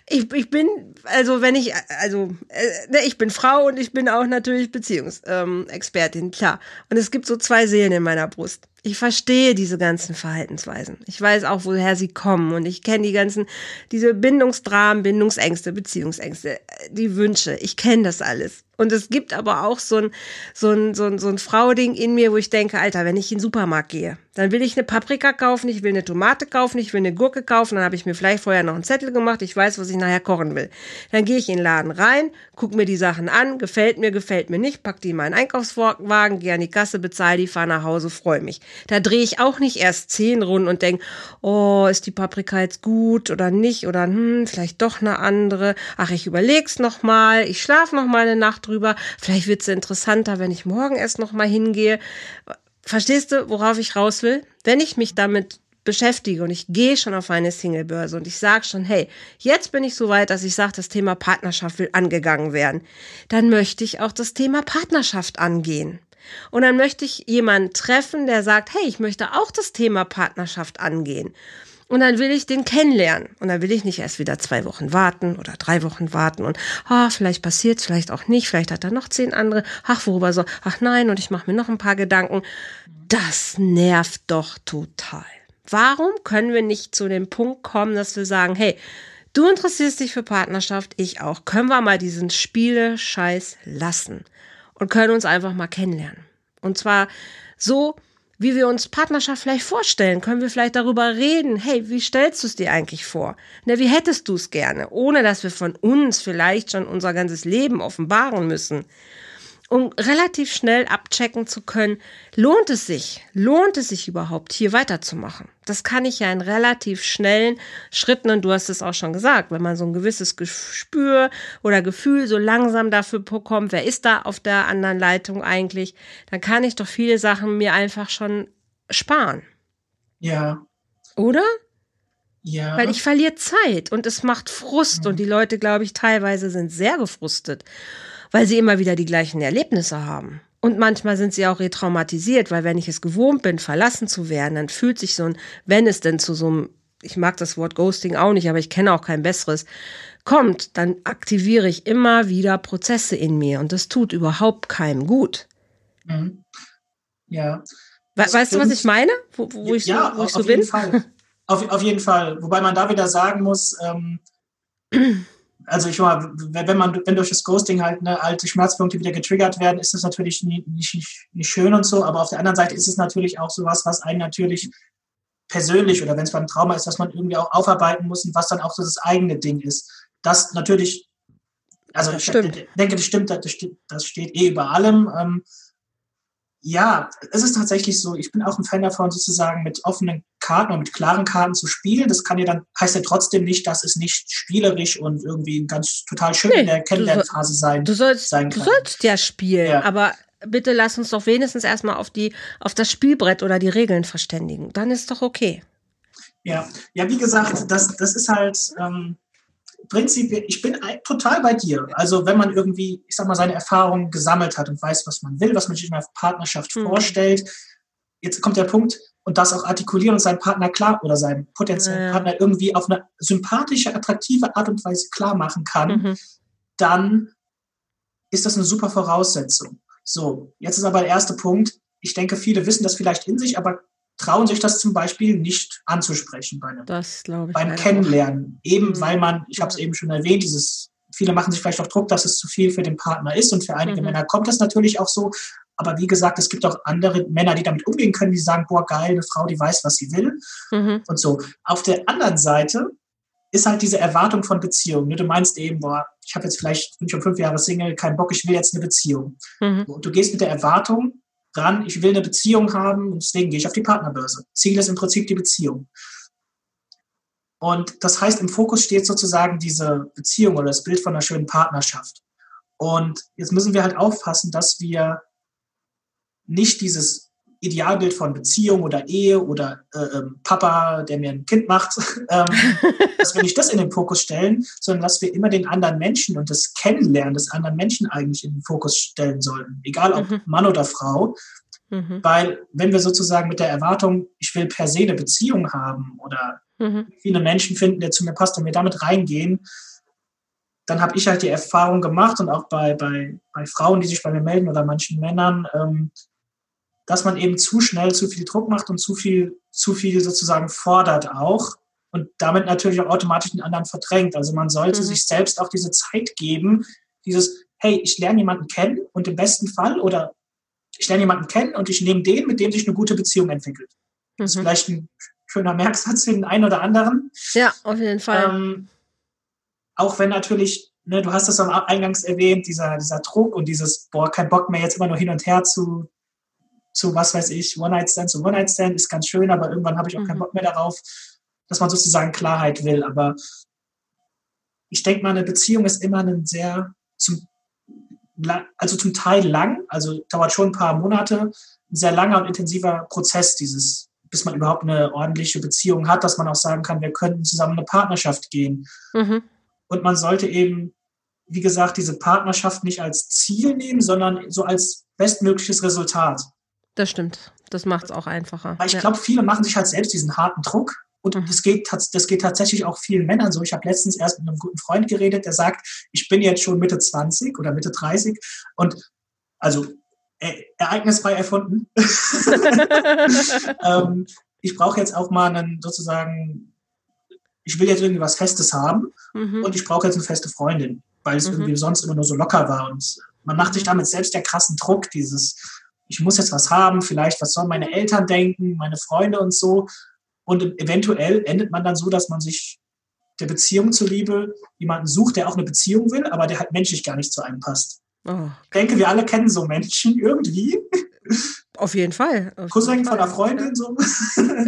[SPEAKER 1] Ich, ich bin, also wenn ich, also äh, ne, ich bin Frau und ich bin auch natürlich Beziehungsexpertin, ähm, klar. Und es gibt so zwei Seelen in meiner Brust. Ich verstehe diese ganzen Verhaltensweisen. Ich weiß auch, woher sie kommen und ich kenne die ganzen, diese Bindungsdramen, Bindungsängste, Beziehungsängste, die Wünsche. Ich kenne das alles. Und es gibt aber auch so ein, so ein, so ein, so ein Frau-Ding in mir, wo ich denke, Alter, wenn ich in den Supermarkt gehe, dann will ich eine Paprika kaufen, ich will eine Tomate kaufen, ich will eine Gurke kaufen, dann habe ich mir vielleicht vorher noch einen Zettel gemacht, ich weiß, was ich nachher kochen will. Dann gehe ich in den Laden rein, gucke mir die Sachen an, gefällt mir, gefällt mir nicht, pack die in meinen Einkaufswagen, gehe an die Kasse, bezahle die, fahre nach Hause, freue mich. Da drehe ich auch nicht erst zehn Runden und denke, oh, ist die Paprika jetzt gut oder nicht oder hm, vielleicht doch eine andere. Ach, ich überleg's noch mal, ich schlafe noch mal eine Nacht drüber. Vielleicht wird es interessanter, wenn ich morgen erst noch mal hingehe. Verstehst du, worauf ich raus will? Wenn ich mich damit beschäftige und ich gehe schon auf eine Singlebörse und ich sage schon, hey, jetzt bin ich so weit, dass ich sage, das Thema Partnerschaft will angegangen werden, dann möchte ich auch das Thema Partnerschaft angehen. Und dann möchte ich jemanden treffen, der sagt, hey, ich möchte auch das Thema Partnerschaft angehen. Und dann will ich den kennenlernen. Und dann will ich nicht erst wieder zwei Wochen warten oder drei Wochen warten und, ah, vielleicht passiert vielleicht auch nicht, vielleicht hat er noch zehn andere, ach, worüber so, ach nein, und ich mache mir noch ein paar Gedanken. Das nervt doch total. Warum können wir nicht zu dem Punkt kommen, dass wir sagen, hey, du interessierst dich für Partnerschaft, ich auch. Können wir mal diesen Spiele-Scheiß lassen und können uns einfach mal kennenlernen. Und zwar so, wie wir uns Partnerschaft vielleicht vorstellen. Können wir vielleicht darüber reden? Hey, wie stellst du es dir eigentlich vor? Ne, wie hättest du es gerne? Ohne dass wir von uns vielleicht schon unser ganzes Leben offenbaren müssen um relativ schnell abchecken zu können, lohnt es sich, lohnt es sich überhaupt, hier weiterzumachen. Das kann ich ja in relativ schnellen Schritten, und du hast es auch schon gesagt, wenn man so ein gewisses Gespür oder Gefühl so langsam dafür bekommt, wer ist da auf der anderen Leitung eigentlich, dann kann ich doch viele Sachen mir einfach schon sparen.
[SPEAKER 2] Ja.
[SPEAKER 1] Oder?
[SPEAKER 2] Ja.
[SPEAKER 1] Weil ich verliere Zeit und es macht Frust mhm. und die Leute, glaube ich, teilweise sind sehr gefrustet weil sie immer wieder die gleichen Erlebnisse haben. Und manchmal sind sie auch retraumatisiert, weil wenn ich es gewohnt bin, verlassen zu werden, dann fühlt sich so ein, wenn es denn zu so einem, ich mag das Wort Ghosting auch nicht, aber ich kenne auch kein besseres, kommt, dann aktiviere ich immer wieder Prozesse in mir und das tut überhaupt keinem gut.
[SPEAKER 2] Mhm. Ja.
[SPEAKER 1] We weißt du, was ich meine? Wo, wo ich
[SPEAKER 2] ja,
[SPEAKER 1] so, wo
[SPEAKER 2] ich
[SPEAKER 1] so
[SPEAKER 2] auf
[SPEAKER 1] bin?
[SPEAKER 2] Jeden Fall. Auf, auf jeden Fall. Wobei man da wieder sagen muss, ähm, also ich mal, wenn man, wenn durch das Ghosting halt ne, alte Schmerzpunkte wieder getriggert werden, ist das natürlich nicht, nicht, nicht schön und so, aber auf der anderen Seite ist es natürlich auch sowas, was einen natürlich persönlich oder wenn es beim Trauma ist, was man irgendwie auch aufarbeiten muss und was dann auch so das eigene Ding ist. Das natürlich, also
[SPEAKER 1] das
[SPEAKER 2] ich denke, das stimmt, das, das steht eh über allem. Ähm, ja, es ist tatsächlich so, ich bin auch ein Fan davon, sozusagen mit offenen Karten und mit klaren Karten zu spielen. Das kann ja dann, heißt ja trotzdem nicht, dass es nicht spielerisch und irgendwie ganz total schön nee, in der Kennenlernphase sein,
[SPEAKER 1] du sollst,
[SPEAKER 2] sein kann.
[SPEAKER 1] Du sollst ja spielen, ja. aber bitte lass uns doch wenigstens erstmal auf die, auf das Spielbrett oder die Regeln verständigen. Dann ist doch okay.
[SPEAKER 2] Ja, ja, wie gesagt, das, das ist halt, ähm, prinzipiell, ich bin total bei dir. Also wenn man irgendwie, ich sag mal, seine Erfahrungen gesammelt hat und weiß, was man will, was man sich in einer Partnerschaft mhm. vorstellt, jetzt kommt der Punkt und das auch artikulieren und seinen Partner klar oder seinen potenziellen ja. Partner irgendwie auf eine sympathische, attraktive Art und Weise klar machen kann, mhm. dann ist das eine super Voraussetzung. So, jetzt ist aber der erste Punkt. Ich denke, viele wissen das vielleicht in sich, aber trauen sich das zum Beispiel nicht anzusprechen bei einem,
[SPEAKER 1] das ich
[SPEAKER 2] beim Kennenlernen. Auch. Eben mhm. weil man, ich habe es eben schon erwähnt, dieses, viele machen sich vielleicht auch Druck, dass es zu viel für den Partner ist und für einige mhm. Männer kommt das natürlich auch so. Aber wie gesagt, es gibt auch andere Männer, die damit umgehen können, die sagen, boah, geil, eine Frau, die weiß, was sie will. Mhm. Und so. Auf der anderen Seite ist halt diese Erwartung von Beziehungen. Du meinst eben, boah, ich habe jetzt vielleicht, bin schon fünf Jahre Single, kein Bock, ich will jetzt eine Beziehung. Mhm. Und du gehst mit der Erwartung, dran, ich will eine Beziehung haben deswegen gehe ich auf die Partnerbörse. Ziel ist im Prinzip die Beziehung. Und das heißt, im Fokus steht sozusagen diese Beziehung oder das Bild von einer schönen Partnerschaft. Und jetzt müssen wir halt aufpassen, dass wir nicht dieses Idealbild von Beziehung oder Ehe oder äh, ähm, Papa, der mir ein Kind macht, ähm, dass wir nicht das in den Fokus stellen, sondern dass wir immer den anderen Menschen und das Kennenlernen des anderen Menschen eigentlich in den Fokus stellen sollten, egal ob mhm. Mann oder Frau. Mhm. Weil wenn wir sozusagen mit der Erwartung, ich will per se eine Beziehung haben oder mhm. viele Menschen finden, der zu mir passt und wir damit reingehen, dann habe ich halt die Erfahrung gemacht und auch bei, bei, bei Frauen, die sich bei mir melden oder manchen Männern, ähm, dass man eben zu schnell zu viel Druck macht und zu viel, zu viel sozusagen fordert auch und damit natürlich auch automatisch den anderen verdrängt. Also man sollte mhm. sich selbst auch diese Zeit geben, dieses, hey, ich lerne jemanden kennen und im besten Fall oder ich lerne jemanden kennen und ich nehme den, mit dem sich eine gute Beziehung entwickelt. Mhm. Das ist mhm. vielleicht ein schöner Merksatz für den einen oder anderen.
[SPEAKER 1] Ja, auf jeden Fall. Ähm,
[SPEAKER 2] auch wenn natürlich, ne, du hast es am Eingangs erwähnt, dieser, dieser Druck und dieses, boah, kein Bock mehr jetzt immer nur hin und her zu, zu, was weiß ich, One-Night-Stand zu One-Night-Stand ist ganz schön, aber irgendwann habe ich auch mhm. keinen Bock mehr darauf, dass man sozusagen Klarheit will. Aber ich denke mal, eine Beziehung ist immer ein sehr, zum, also zum Teil lang, also dauert schon ein paar Monate, ein sehr langer und intensiver Prozess, dieses, bis man überhaupt eine ordentliche Beziehung hat, dass man auch sagen kann, wir könnten zusammen eine Partnerschaft gehen. Mhm. Und man sollte eben, wie gesagt, diese Partnerschaft nicht als Ziel nehmen, sondern so als bestmögliches Resultat.
[SPEAKER 1] Das stimmt. Das macht es auch einfacher.
[SPEAKER 2] Weil ich ja. glaube, viele machen sich halt selbst diesen harten Druck. Und mhm. das, geht, das geht tatsächlich auch vielen Männern so. Ich habe letztens erst mit einem guten Freund geredet, der sagt, ich bin jetzt schon Mitte 20 oder Mitte 30 und also e ereignisfrei erfunden. ähm, ich brauche jetzt auch mal einen sozusagen, ich will jetzt irgendwie was Festes haben mhm. und ich brauche jetzt eine feste Freundin, weil es mhm. irgendwie sonst immer nur so locker war. Und man macht sich mhm. damit selbst der krassen Druck, dieses, ich muss jetzt was haben, vielleicht, was sollen meine Eltern denken, meine Freunde und so. Und eventuell endet man dann so, dass man sich der Beziehung zuliebe jemanden sucht, der auch eine Beziehung will, aber der halt menschlich gar nicht zu einem passt. Oh. Ich denke, wir alle kennen so Menschen irgendwie.
[SPEAKER 1] Auf jeden Fall.
[SPEAKER 2] Auf Cousin von einer Freundin so.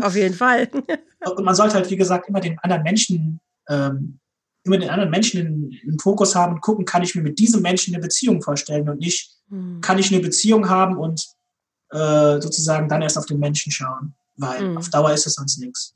[SPEAKER 1] Auf jeden Fall.
[SPEAKER 2] Und man sollte halt, wie gesagt, immer den anderen Menschen, ähm, immer den anderen Menschen im Fokus haben und gucken, kann ich mir mit diesem Menschen eine Beziehung vorstellen und nicht, hm. kann ich eine Beziehung haben und äh, sozusagen dann erst auf den Menschen schauen. Weil hm. auf Dauer ist es sonst nichts.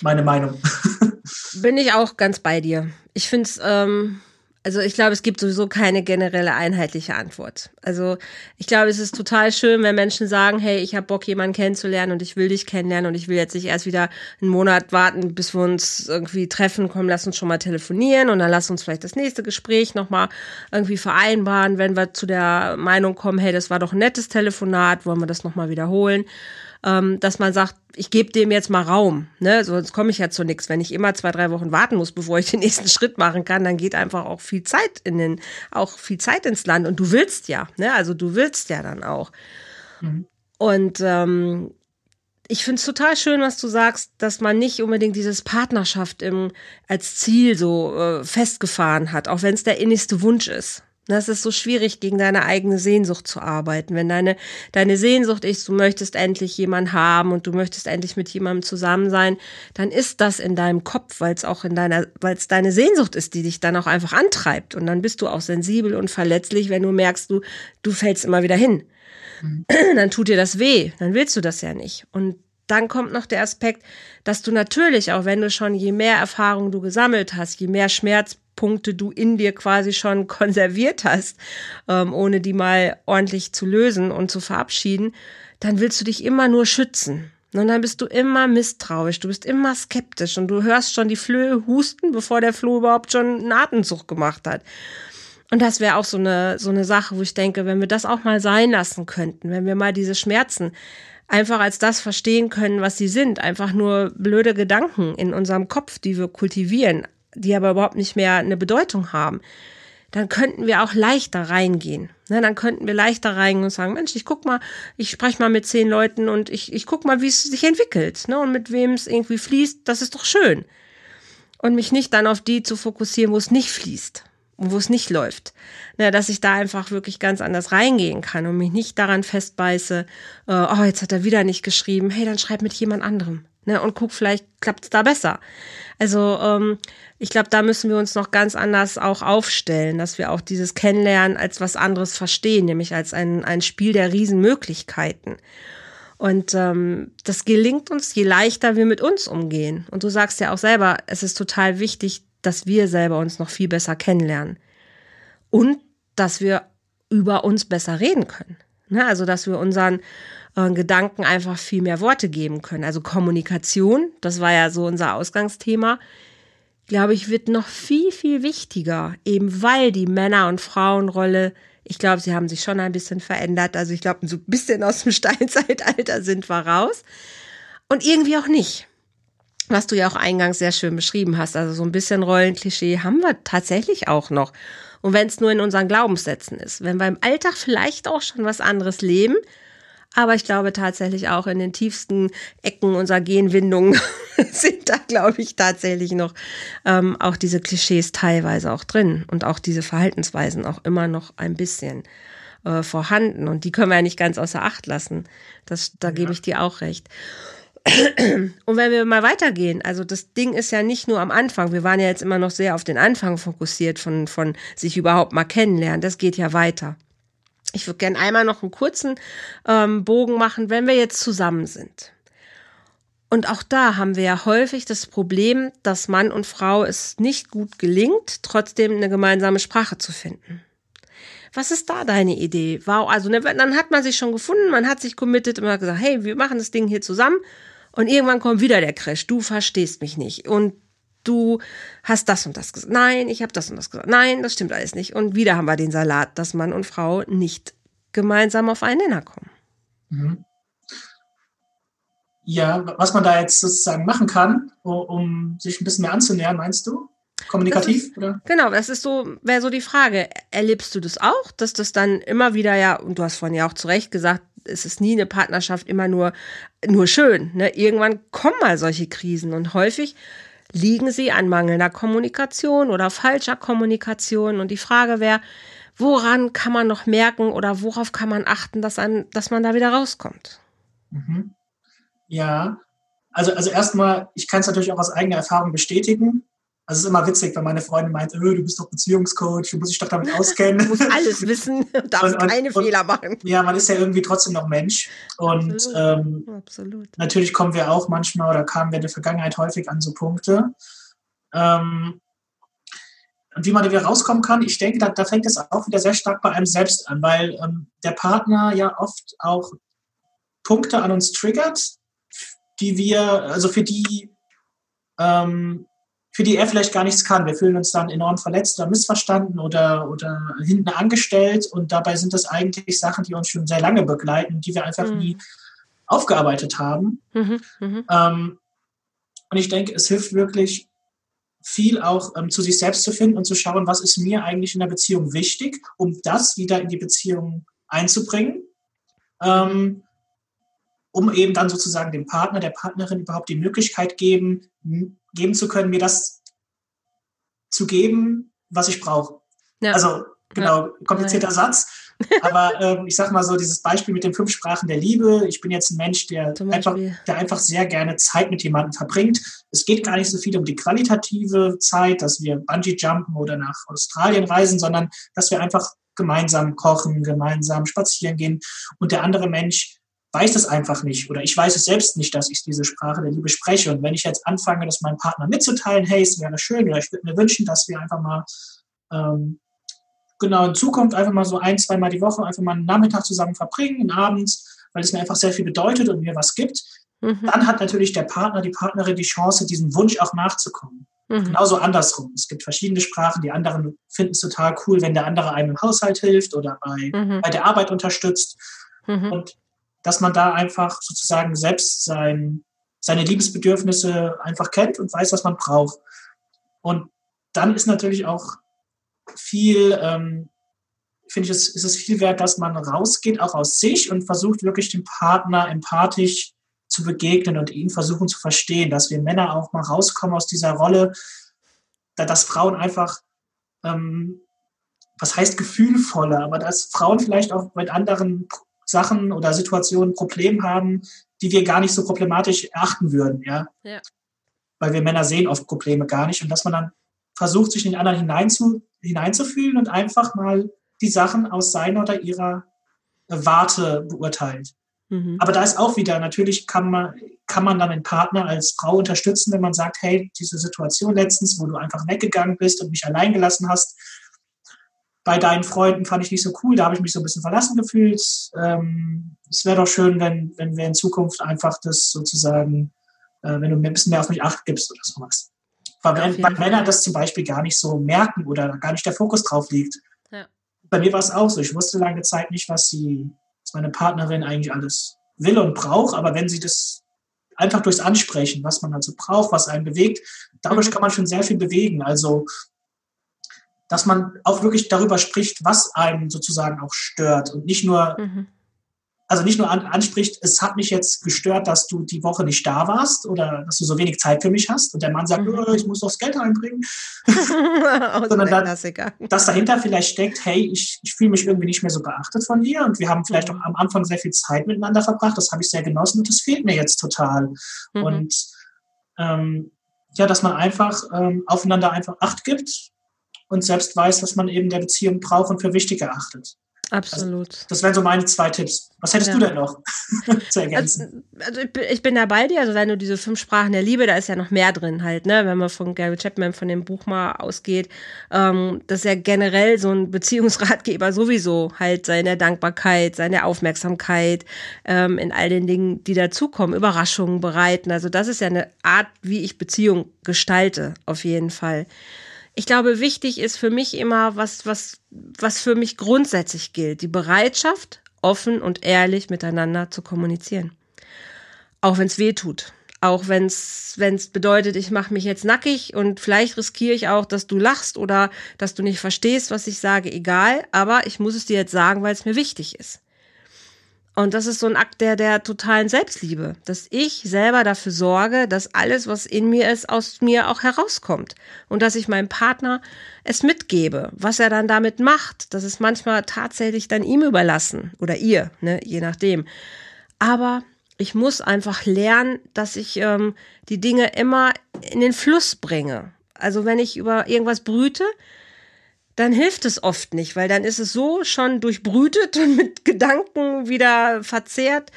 [SPEAKER 2] Meine Meinung.
[SPEAKER 1] Bin ich auch ganz bei dir. Ich finde es, ähm, also ich glaube, es gibt sowieso keine generelle einheitliche Antwort. Also ich glaube, es ist total schön, wenn Menschen sagen, hey, ich habe Bock, jemanden kennenzulernen und ich will dich kennenlernen und ich will jetzt nicht erst wieder einen Monat warten, bis wir uns irgendwie treffen. Komm, lass uns schon mal telefonieren und dann lass uns vielleicht das nächste Gespräch nochmal irgendwie vereinbaren, wenn wir zu der Meinung kommen, hey, das war doch ein nettes Telefonat, wollen wir das nochmal wiederholen ähm, dass man sagt, ich gebe dem jetzt mal Raum, ne? Sonst komme ich ja zu nichts. Wenn ich immer zwei, drei Wochen warten muss, bevor ich den nächsten Schritt machen kann, dann geht einfach auch viel Zeit in den, auch viel Zeit ins Land. Und du willst ja, ne? Also du willst ja dann auch. Mhm. Und ähm, ich finde es total schön, was du sagst, dass man nicht unbedingt dieses Partnerschaft im, als Ziel so äh, festgefahren hat, auch wenn es der innigste Wunsch ist. Das ist so schwierig, gegen deine eigene Sehnsucht zu arbeiten. Wenn deine, deine Sehnsucht ist, du möchtest endlich jemanden haben und du möchtest endlich mit jemandem zusammen sein, dann ist das in deinem Kopf, weil es auch in deiner, weil es deine Sehnsucht ist, die dich dann auch einfach antreibt. Und dann bist du auch sensibel und verletzlich, wenn du merkst, du, du fällst immer wieder hin. Mhm. Dann tut dir das weh. Dann willst du das ja nicht. Und dann kommt noch der Aspekt, dass du natürlich, auch wenn du schon je mehr Erfahrung du gesammelt hast, je mehr Schmerz Punkte du in dir quasi schon konserviert hast, ähm, ohne die mal ordentlich zu lösen und zu verabschieden, dann willst du dich immer nur schützen. Und dann bist du immer misstrauisch, du bist immer skeptisch und du hörst schon die Flöhe husten, bevor der Floh überhaupt schon einen Atemzug gemacht hat. Und das wäre auch so eine, so eine Sache, wo ich denke, wenn wir das auch mal sein lassen könnten, wenn wir mal diese Schmerzen einfach als das verstehen können, was sie sind, einfach nur blöde Gedanken in unserem Kopf, die wir kultivieren, die aber überhaupt nicht mehr eine Bedeutung haben, dann könnten wir auch leichter reingehen. Ne, dann könnten wir leichter reingehen und sagen, Mensch, ich guck mal, ich spreche mal mit zehn Leuten und ich, ich guck mal, wie es sich entwickelt. Ne, und mit wem es irgendwie fließt, das ist doch schön. Und mich nicht dann auf die zu fokussieren, wo es nicht fließt wo es nicht läuft. Ne, dass ich da einfach wirklich ganz anders reingehen kann und mich nicht daran festbeiße, äh, oh, jetzt hat er wieder nicht geschrieben, hey, dann schreib mit jemand anderem. Ne, und guck, vielleicht klappt es da besser. Also ähm, ich glaube, da müssen wir uns noch ganz anders auch aufstellen, dass wir auch dieses Kennenlernen als was anderes verstehen, nämlich als ein, ein Spiel der Riesenmöglichkeiten. Und ähm, das gelingt uns, je leichter wir mit uns umgehen. Und du sagst ja auch selber, es ist total wichtig, dass wir selber uns noch viel besser kennenlernen. Und dass wir über uns besser reden können. Ne? Also, dass wir unseren äh, Gedanken einfach viel mehr Worte geben können. Also Kommunikation, das war ja so unser Ausgangsthema glaube ich, wird noch viel, viel wichtiger, eben weil die Männer- und Frauenrolle, ich glaube, sie haben sich schon ein bisschen verändert. Also ich glaube, so ein bisschen aus dem Steinzeitalter sind wir raus. Und irgendwie auch nicht. Was du ja auch eingangs sehr schön beschrieben hast. Also so ein bisschen Rollenklischee haben wir tatsächlich auch noch. Und wenn es nur in unseren Glaubenssätzen ist. Wenn wir im Alltag vielleicht auch schon was anderes leben, aber ich glaube tatsächlich auch in den tiefsten Ecken unserer Genwindungen sind da, glaube ich, tatsächlich noch ähm, auch diese Klischees teilweise auch drin und auch diese Verhaltensweisen auch immer noch ein bisschen äh, vorhanden. Und die können wir ja nicht ganz außer Acht lassen. Das, da ja. gebe ich dir auch recht. Und wenn wir mal weitergehen, also das Ding ist ja nicht nur am Anfang, wir waren ja jetzt immer noch sehr auf den Anfang fokussiert von, von sich überhaupt mal kennenlernen, das geht ja weiter. Ich würde gerne einmal noch einen kurzen ähm, Bogen machen, wenn wir jetzt zusammen sind. Und auch da haben wir ja häufig das Problem, dass Mann und Frau es nicht gut gelingt, trotzdem eine gemeinsame Sprache zu finden. Was ist da deine Idee? Wow, also ne, dann hat man sich schon gefunden, man hat sich committed und hat gesagt, hey, wir machen das Ding hier zusammen. Und irgendwann kommt wieder der Crash. Du verstehst mich nicht. Und du hast das und das gesagt. Nein, ich habe das und das gesagt. Nein, das stimmt alles nicht. Und wieder haben wir den Salat, dass Mann und Frau nicht gemeinsam auf einen Nenner kommen. Mhm.
[SPEAKER 2] Ja, was man da jetzt sozusagen machen kann, um sich ein bisschen mehr anzunähern, meinst du? Kommunikativ,
[SPEAKER 1] ist,
[SPEAKER 2] oder?
[SPEAKER 1] Genau, das ist so, wäre so die Frage. Erlebst du das auch, dass das dann immer wieder ja, und du hast vorhin ja auch zu Recht gesagt, es ist nie eine Partnerschaft immer nur, nur schön. Ne? Irgendwann kommen mal solche Krisen und häufig liegen sie an mangelnder Kommunikation oder falscher Kommunikation. Und die Frage wäre, woran kann man noch merken oder worauf kann man achten, dass, einem, dass man da wieder rauskommt?
[SPEAKER 2] Mhm. Ja, also, also erstmal, ich kann es natürlich auch aus eigener Erfahrung bestätigen. Also es ist immer witzig, wenn meine Freundin meint, oh, du bist doch Beziehungscoach, du musst dich doch damit auskennen.
[SPEAKER 1] du musst alles wissen, darfst und, und, keine und, Fehler machen.
[SPEAKER 2] Ja, man ist ja irgendwie trotzdem noch Mensch. Und Absolut. Ähm, Absolut. natürlich kommen wir auch manchmal oder kamen wir in der Vergangenheit häufig an so Punkte. Ähm, und wie man da wieder rauskommen kann, ich denke, da, da fängt es auch wieder sehr stark bei einem selbst an, weil ähm, der Partner ja oft auch Punkte an uns triggert, die wir, also für die ähm, für die er vielleicht gar nichts kann. Wir fühlen uns dann enorm verletzt oder missverstanden oder, oder hinten angestellt. Und dabei sind das eigentlich Sachen, die uns schon sehr lange begleiten, die wir einfach mhm. nie aufgearbeitet haben. Mhm, mh. ähm, und ich denke, es hilft wirklich viel auch ähm, zu sich selbst zu finden und zu schauen, was ist mir eigentlich in der Beziehung wichtig, um das wieder in die Beziehung einzubringen. Ähm, um eben dann sozusagen dem Partner, der Partnerin überhaupt die Möglichkeit geben, geben zu können, mir das zu geben, was ich brauche. Ja. Also genau, komplizierter ja. Satz. Aber ähm, ich sag mal so, dieses Beispiel mit den fünf Sprachen der Liebe. Ich bin jetzt ein Mensch, der einfach, der einfach sehr gerne Zeit mit jemandem verbringt. Es geht gar nicht so viel um die qualitative Zeit, dass wir Bungee jumpen oder nach Australien reisen, sondern dass wir einfach gemeinsam kochen, gemeinsam spazieren gehen und der andere Mensch weiß es einfach nicht oder ich weiß es selbst nicht, dass ich diese Sprache der Liebe spreche. Und wenn ich jetzt anfange, das meinem Partner mitzuteilen, hey, es wäre schön oder ich würde mir wünschen, dass wir einfach mal ähm, genau in Zukunft einfach mal so ein, zweimal die Woche einfach mal einen Nachmittag zusammen verbringen, einen Abend, weil es mir einfach sehr viel bedeutet und mir was gibt, mhm. dann hat natürlich der Partner, die Partnerin die Chance, diesem Wunsch auch nachzukommen. Mhm. Genauso andersrum. Es gibt verschiedene Sprachen, die anderen finden es total cool, wenn der andere einem im Haushalt hilft oder bei, mhm. bei der Arbeit unterstützt. Mhm. Und dass man da einfach sozusagen selbst sein, seine Liebesbedürfnisse einfach kennt und weiß, was man braucht. Und dann ist natürlich auch viel, ähm, finde ich, es, ist es viel wert, dass man rausgeht, auch aus sich und versucht wirklich dem Partner empathisch zu begegnen und ihn versuchen zu verstehen, dass wir Männer auch mal rauskommen aus dieser Rolle, dass Frauen einfach, ähm, was heißt gefühlvoller, aber dass Frauen vielleicht auch mit anderen Sachen oder Situationen Probleme haben, die wir gar nicht so problematisch erachten würden, ja. ja. Weil wir Männer sehen oft Probleme gar nicht und dass man dann versucht, sich in den anderen hineinzu, hineinzufühlen und einfach mal die Sachen aus seiner oder ihrer Warte beurteilt. Mhm. Aber da ist auch wieder, natürlich kann man, kann man dann den Partner als Frau unterstützen, wenn man sagt, hey, diese Situation letztens, wo du einfach weggegangen bist und mich allein gelassen hast, bei deinen Freunden fand ich nicht so cool, da habe ich mich so ein bisschen verlassen gefühlt. Ähm, es wäre doch schön, wenn, wenn wir in Zukunft einfach das sozusagen, äh, wenn du ein bisschen mehr auf mich acht gibst oder sowas. Weil, wenn, weil Männer das zum Beispiel gar nicht so merken oder gar nicht der Fokus drauf liegt. Ja. Bei mir war es auch so. Ich wusste lange Zeit nicht, was sie, was meine Partnerin eigentlich alles will und braucht, aber wenn sie das einfach durchs Ansprechen, was man also braucht, was einen bewegt, dadurch mhm. kann man schon sehr viel bewegen. Also dass man auch wirklich darüber spricht, was einen sozusagen auch stört und nicht nur, mhm. also nicht nur an, anspricht, es hat mich jetzt gestört, dass du die Woche nicht da warst oder dass du so wenig Zeit für mich hast und der Mann sagt, mhm. oh, ich muss doch das Geld reinbringen, sondern da, dass dahinter vielleicht steckt, hey, ich, ich fühle mich irgendwie nicht mehr so beachtet von dir und wir haben vielleicht mhm. auch am Anfang sehr viel Zeit miteinander verbracht, das habe ich sehr genossen und das fehlt mir jetzt total mhm. und ähm, ja, dass man einfach ähm, aufeinander einfach Acht gibt und selbst weiß, was man eben der Beziehung braucht und für wichtig erachtet.
[SPEAKER 1] Absolut.
[SPEAKER 2] Also, das wären so meine zwei Tipps. Was hättest ja. du denn noch zu ergänzen?
[SPEAKER 1] Also, also, ich bin da bei dir. Also wenn du diese fünf Sprachen der Liebe, da ist ja noch mehr drin halt, ne? Wenn man von Gary Chapman von dem Buch mal ausgeht, ähm, dass ja generell so ein Beziehungsratgeber sowieso halt seine Dankbarkeit, seine Aufmerksamkeit ähm, in all den Dingen, die dazukommen, Überraschungen bereiten. Also das ist ja eine Art, wie ich Beziehung gestalte, auf jeden Fall ich glaube, wichtig ist für mich immer, was, was, was für mich grundsätzlich gilt, die Bereitschaft, offen und ehrlich miteinander zu kommunizieren. Auch wenn es weh tut. Auch wenn es bedeutet, ich mache mich jetzt nackig und vielleicht riskiere ich auch, dass du lachst oder dass du nicht verstehst, was ich sage, egal. Aber ich muss es dir jetzt sagen, weil es mir wichtig ist. Und das ist so ein Akt der, der totalen Selbstliebe, dass ich selber dafür sorge, dass alles, was in mir ist, aus mir auch herauskommt. Und dass ich meinem Partner es mitgebe. Was er dann damit macht, das ist manchmal tatsächlich dann ihm überlassen oder ihr, ne, je nachdem. Aber ich muss einfach lernen, dass ich ähm, die Dinge immer in den Fluss bringe. Also wenn ich über irgendwas brüte, dann hilft es oft nicht, weil dann ist es so schon durchbrütet und mit Gedanken wieder verzehrt,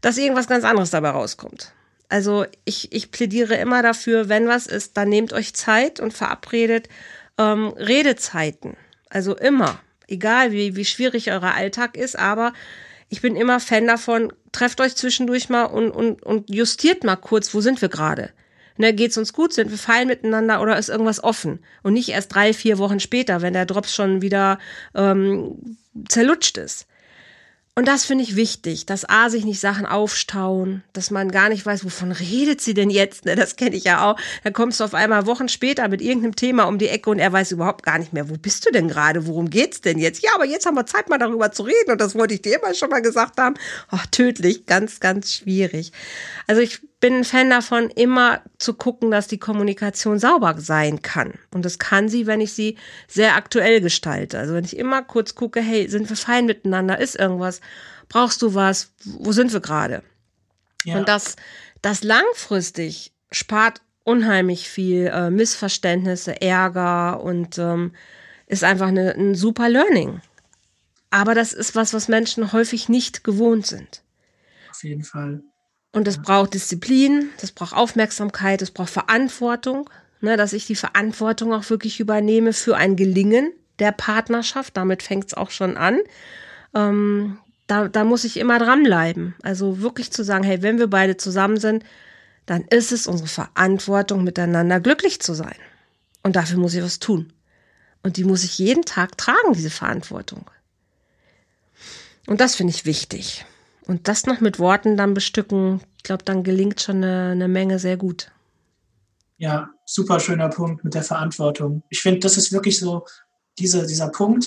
[SPEAKER 1] dass irgendwas ganz anderes dabei rauskommt. Also ich, ich plädiere immer dafür, wenn was ist, dann nehmt euch Zeit und verabredet ähm, Redezeiten. Also immer, egal wie, wie schwierig euer Alltag ist, aber ich bin immer Fan davon, trefft euch zwischendurch mal und, und, und justiert mal kurz, wo sind wir gerade. Ne, geht's uns gut? Sind wir fein miteinander oder ist irgendwas offen? Und nicht erst drei, vier Wochen später, wenn der Drops schon wieder ähm, zerlutscht ist. Und das finde ich wichtig, dass A sich nicht Sachen aufstauen, dass man gar nicht weiß, wovon redet sie denn jetzt? Ne, das kenne ich ja auch. Dann kommst du auf einmal Wochen später mit irgendeinem Thema um die Ecke und er weiß überhaupt gar nicht mehr, wo bist du denn gerade? Worum geht's denn jetzt? Ja, aber jetzt haben wir Zeit, mal darüber zu reden und das wollte ich dir immer schon mal gesagt haben. Ach, tödlich, ganz, ganz schwierig. Also ich bin ein Fan davon, immer zu gucken, dass die Kommunikation sauber sein kann. Und das kann sie, wenn ich sie sehr aktuell gestalte. Also wenn ich immer kurz gucke, hey, sind wir fein miteinander? Ist irgendwas? Brauchst du was? Wo sind wir gerade? Ja. Und das, das langfristig spart unheimlich viel äh, Missverständnisse, Ärger und ähm, ist einfach eine, ein super Learning. Aber das ist was, was Menschen häufig nicht gewohnt sind.
[SPEAKER 2] Auf jeden Fall.
[SPEAKER 1] Und es braucht Disziplin, das braucht Aufmerksamkeit, es braucht Verantwortung, ne, dass ich die Verantwortung auch wirklich übernehme für ein Gelingen der Partnerschaft. Damit fängt es auch schon an. Ähm, da, da muss ich immer dranbleiben. Also wirklich zu sagen, hey, wenn wir beide zusammen sind, dann ist es unsere Verantwortung, miteinander glücklich zu sein. Und dafür muss ich was tun. Und die muss ich jeden Tag tragen, diese Verantwortung. Und das finde ich wichtig. Und das noch mit Worten dann bestücken, ich glaube, dann gelingt schon eine, eine Menge sehr gut.
[SPEAKER 2] Ja, super schöner Punkt mit der Verantwortung. Ich finde, das ist wirklich so diese, dieser Punkt.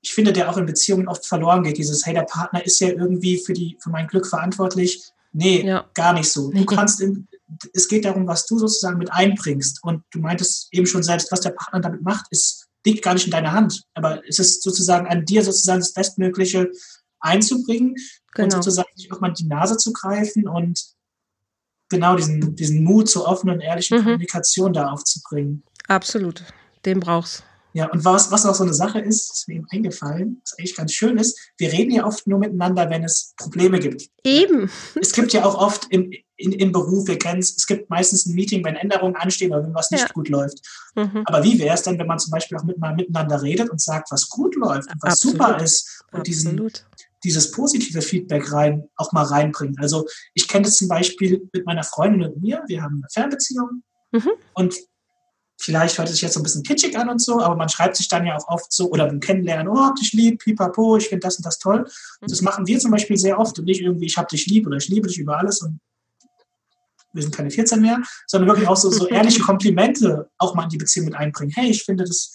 [SPEAKER 2] Ich finde, der auch in Beziehungen oft verloren geht. Dieses, hey, der Partner ist ja irgendwie für, die, für mein Glück verantwortlich. Nee, ja. gar nicht so. Du kannst, in, es geht darum, was du sozusagen mit einbringst. Und du meintest eben schon selbst, was der Partner damit macht, ist, liegt gar nicht in deiner Hand. Aber es ist sozusagen an dir sozusagen das Bestmögliche einzubringen genau. und sozusagen sich auch mal die Nase zu greifen und genau diesen, diesen Mut zur offenen, ehrlichen mhm. Kommunikation da aufzubringen.
[SPEAKER 1] Absolut. Den brauchst
[SPEAKER 2] ja, und was, was auch so eine Sache ist, ist mir eben eingefallen, was eigentlich ganz schön ist, wir reden ja oft nur miteinander, wenn es Probleme gibt.
[SPEAKER 1] Eben.
[SPEAKER 2] Es gibt ja auch oft im, in, im Beruf, wir kennen es, es gibt meistens ein Meeting, wenn Änderungen anstehen oder wenn was nicht ja. gut läuft. Mhm. Aber wie wäre es denn, wenn man zum Beispiel auch mit, mal miteinander redet und sagt, was gut läuft und was Absolut. super ist und diesen, dieses positive Feedback rein, auch mal reinbringen. Also ich kenne das zum Beispiel mit meiner Freundin und mir, wir haben eine Fernbeziehung mhm. und vielleicht hört es sich jetzt so ein bisschen kitschig an und so, aber man schreibt sich dann ja auch oft so oder beim Kennenlernen, oh, hab dich lieb, pipapo, ich finde das und das toll. Und das machen wir zum Beispiel sehr oft und nicht irgendwie, ich hab dich lieb oder ich liebe dich über alles und wir sind keine 14 mehr, sondern wirklich auch so, so ehrliche Komplimente auch mal in die Beziehung mit einbringen. Hey, ich finde das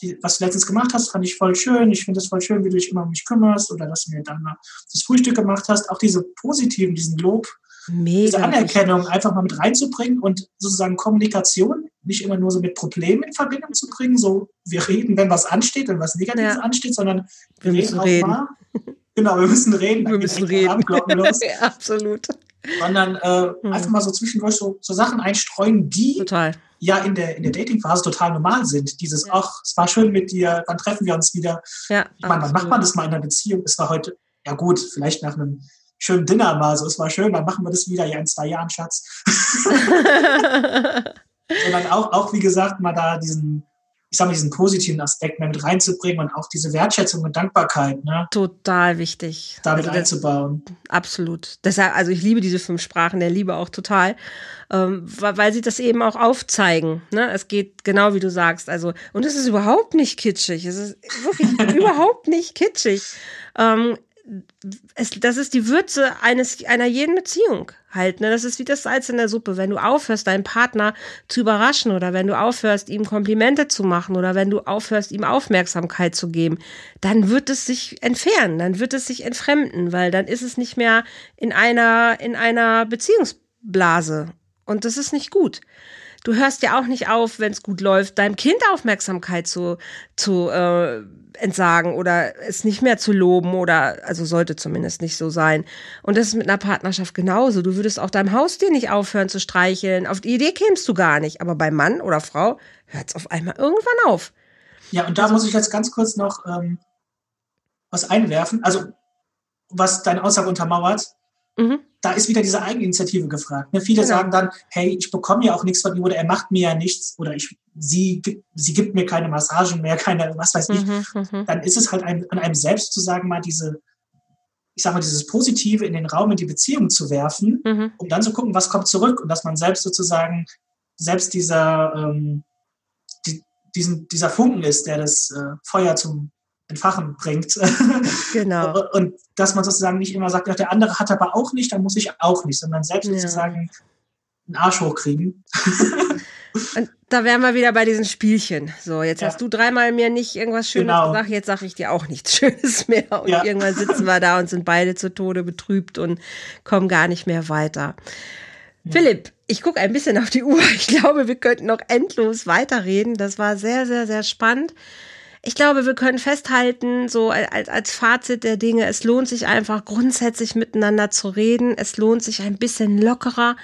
[SPEAKER 2] die, was du letztens gemacht hast, fand ich voll schön. Ich finde es voll schön, wie du dich immer um mich kümmerst oder dass du mir dann mal das Frühstück gemacht hast. Auch diese positiven, diesen Lob, Mega diese Anerkennung einfach mal mit reinzubringen und sozusagen Kommunikation nicht immer nur so mit Problemen in Verbindung zu bringen. So, wir reden, wenn was ansteht, wenn was Negatives ja. ansteht, sondern wir, wir reden auch reden. mal. Genau, wir müssen reden.
[SPEAKER 1] Wir müssen reden. ja, absolut.
[SPEAKER 2] Sondern äh, hm. einfach mal so zwischendurch so, so Sachen einstreuen, die Total ja in der, in der Dating-Phase total normal sind. Dieses, ja. ach, es war schön mit dir, wann treffen wir uns wieder? Ja, ich meine, wann macht man das mal in einer Beziehung? Es war heute, ja gut, vielleicht nach einem schönen Dinner mal so, es war schön, dann machen wir das wieder, ja, in zwei Jahren, Schatz. Sondern auch, auch, wie gesagt, mal da diesen, ich sag mal, diesen positiven Aspekt mit reinzubringen und auch diese Wertschätzung und Dankbarkeit. Ne?
[SPEAKER 1] Total wichtig.
[SPEAKER 2] Damit also einzubauen.
[SPEAKER 1] Absolut. Deshalb, also ich liebe diese fünf Sprachen der Liebe auch total, ähm, weil sie das eben auch aufzeigen. Ne? Es geht genau wie du sagst. Also, und es ist überhaupt nicht kitschig. Es ist wirklich überhaupt nicht kitschig. Ähm, es, das ist die Würze eines, einer jeden Beziehung halt. Ne? Das ist wie das Salz in der Suppe. Wenn du aufhörst, deinen Partner zu überraschen oder wenn du aufhörst, ihm Komplimente zu machen oder wenn du aufhörst, ihm Aufmerksamkeit zu geben, dann wird es sich entfernen, dann wird es sich entfremden, weil dann ist es nicht mehr in einer, in einer Beziehungsblase. Und das ist nicht gut du hörst ja auch nicht auf, wenn es gut läuft, deinem Kind Aufmerksamkeit zu, zu äh, entsagen oder es nicht mehr zu loben oder, also sollte zumindest nicht so sein. Und das ist mit einer Partnerschaft genauso. Du würdest auch deinem Haustier nicht aufhören zu streicheln. Auf die Idee kämst du gar nicht. Aber bei Mann oder Frau hört es auf einmal irgendwann auf.
[SPEAKER 2] Ja, und da also, muss ich jetzt ganz kurz noch ähm, was einwerfen. Also, was deine Aussage untermauert. Mhm da ist wieder diese Eigeninitiative gefragt. Ne? Viele genau. sagen dann, hey, ich bekomme ja auch nichts von ihm oder er macht mir ja nichts oder ich, sie, sie gibt mir keine Massagen mehr, keine, was weiß ich. Mhm, mhm, dann ist es halt ein, an einem selbst zu sagen, mal diese, ich sag mal, dieses Positive in den Raum, in die Beziehung zu werfen, mhm. um dann zu gucken, was kommt zurück und dass man selbst sozusagen, selbst dieser, ähm, die, diesen, dieser Funken ist, der das äh, Feuer zum Entfachen bringt. Genau. und dass man sozusagen nicht immer sagt, der andere hat aber auch nicht, dann muss ich auch nicht, sondern selbst ja. sozusagen einen Arsch hochkriegen.
[SPEAKER 1] Und da wären wir wieder bei diesen Spielchen. So, jetzt ja. hast du dreimal mir nicht irgendwas Schönes genau. gesagt, jetzt sage ich dir auch nichts Schönes mehr. Und ja. irgendwann sitzen wir da und sind beide zu Tode betrübt und kommen gar nicht mehr weiter. Philipp, ich gucke ein bisschen auf die Uhr. Ich glaube, wir könnten noch endlos weiterreden. Das war sehr, sehr, sehr spannend ich glaube, wir können festhalten, so als, als Fazit der Dinge, es lohnt sich einfach grundsätzlich miteinander zu reden. Es lohnt sich ein bisschen lockerer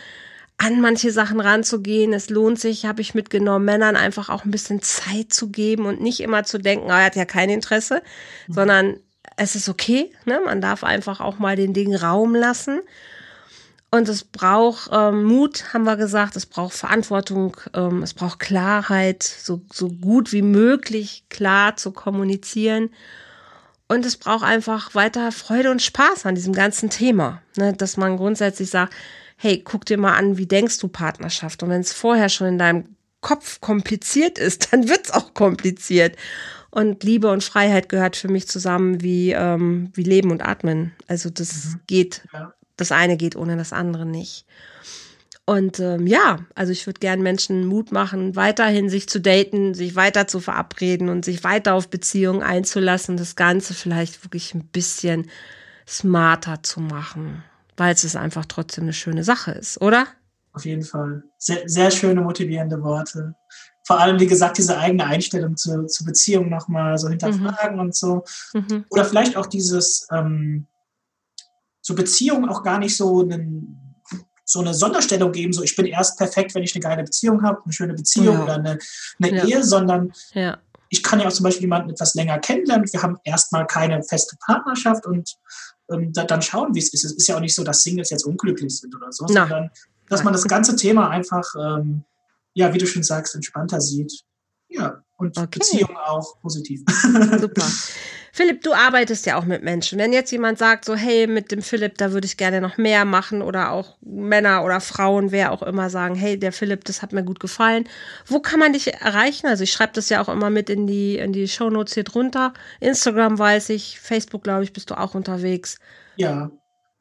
[SPEAKER 1] an manche Sachen ranzugehen. Es lohnt sich, habe ich mitgenommen, Männern einfach auch ein bisschen Zeit zu geben und nicht immer zu denken, oh, er hat ja kein Interesse, mhm. sondern es ist okay. Ne? Man darf einfach auch mal den Dingen Raum lassen. Und es braucht ähm, Mut, haben wir gesagt, es braucht Verantwortung, ähm, es braucht Klarheit, so, so gut wie möglich klar zu kommunizieren. Und es braucht einfach weiter Freude und Spaß an diesem ganzen Thema. Ne? Dass man grundsätzlich sagt, hey, guck dir mal an, wie denkst du Partnerschaft? Und wenn es vorher schon in deinem Kopf kompliziert ist, dann wird es auch kompliziert. Und Liebe und Freiheit gehört für mich zusammen wie, ähm, wie Leben und Atmen. Also das mhm. geht ja das eine geht ohne das andere nicht. Und ähm, ja, also ich würde gern Menschen Mut machen, weiterhin sich zu daten, sich weiter zu verabreden und sich weiter auf Beziehungen einzulassen, das Ganze vielleicht wirklich ein bisschen smarter zu machen, weil es einfach trotzdem eine schöne Sache ist, oder?
[SPEAKER 2] Auf jeden Fall. Sehr, sehr schöne, motivierende Worte. Vor allem, wie gesagt, diese eigene Einstellung zur, zur Beziehung nochmal so hinterfragen mhm. und so. Mhm. Oder vielleicht auch dieses, ähm, so Beziehungen auch gar nicht so einen, so eine Sonderstellung geben, so ich bin erst perfekt, wenn ich eine geile Beziehung habe, eine schöne Beziehung ja. oder eine, eine ja. Ehe, sondern ja. ich kann ja auch zum Beispiel jemanden etwas länger kennenlernen. Wir haben erstmal keine feste Partnerschaft und ähm, da, dann schauen, wie es ist. Es ist ja auch nicht so, dass Singles jetzt unglücklich sind oder so, Na. sondern dass man das ganze Thema einfach, ähm, ja, wie du schon sagst, entspannter sieht. Ja, und okay. Beziehungen auch positiv. Super.
[SPEAKER 1] Philipp, du arbeitest ja auch mit Menschen. Wenn jetzt jemand sagt, so, hey, mit dem Philipp, da würde ich gerne noch mehr machen oder auch Männer oder Frauen, wer auch immer sagen, hey, der Philipp, das hat mir gut gefallen. Wo kann man dich erreichen? Also ich schreibe das ja auch immer mit in die, in die Shownotes hier drunter. Instagram weiß ich, Facebook, glaube ich, bist du auch unterwegs.
[SPEAKER 2] Ja,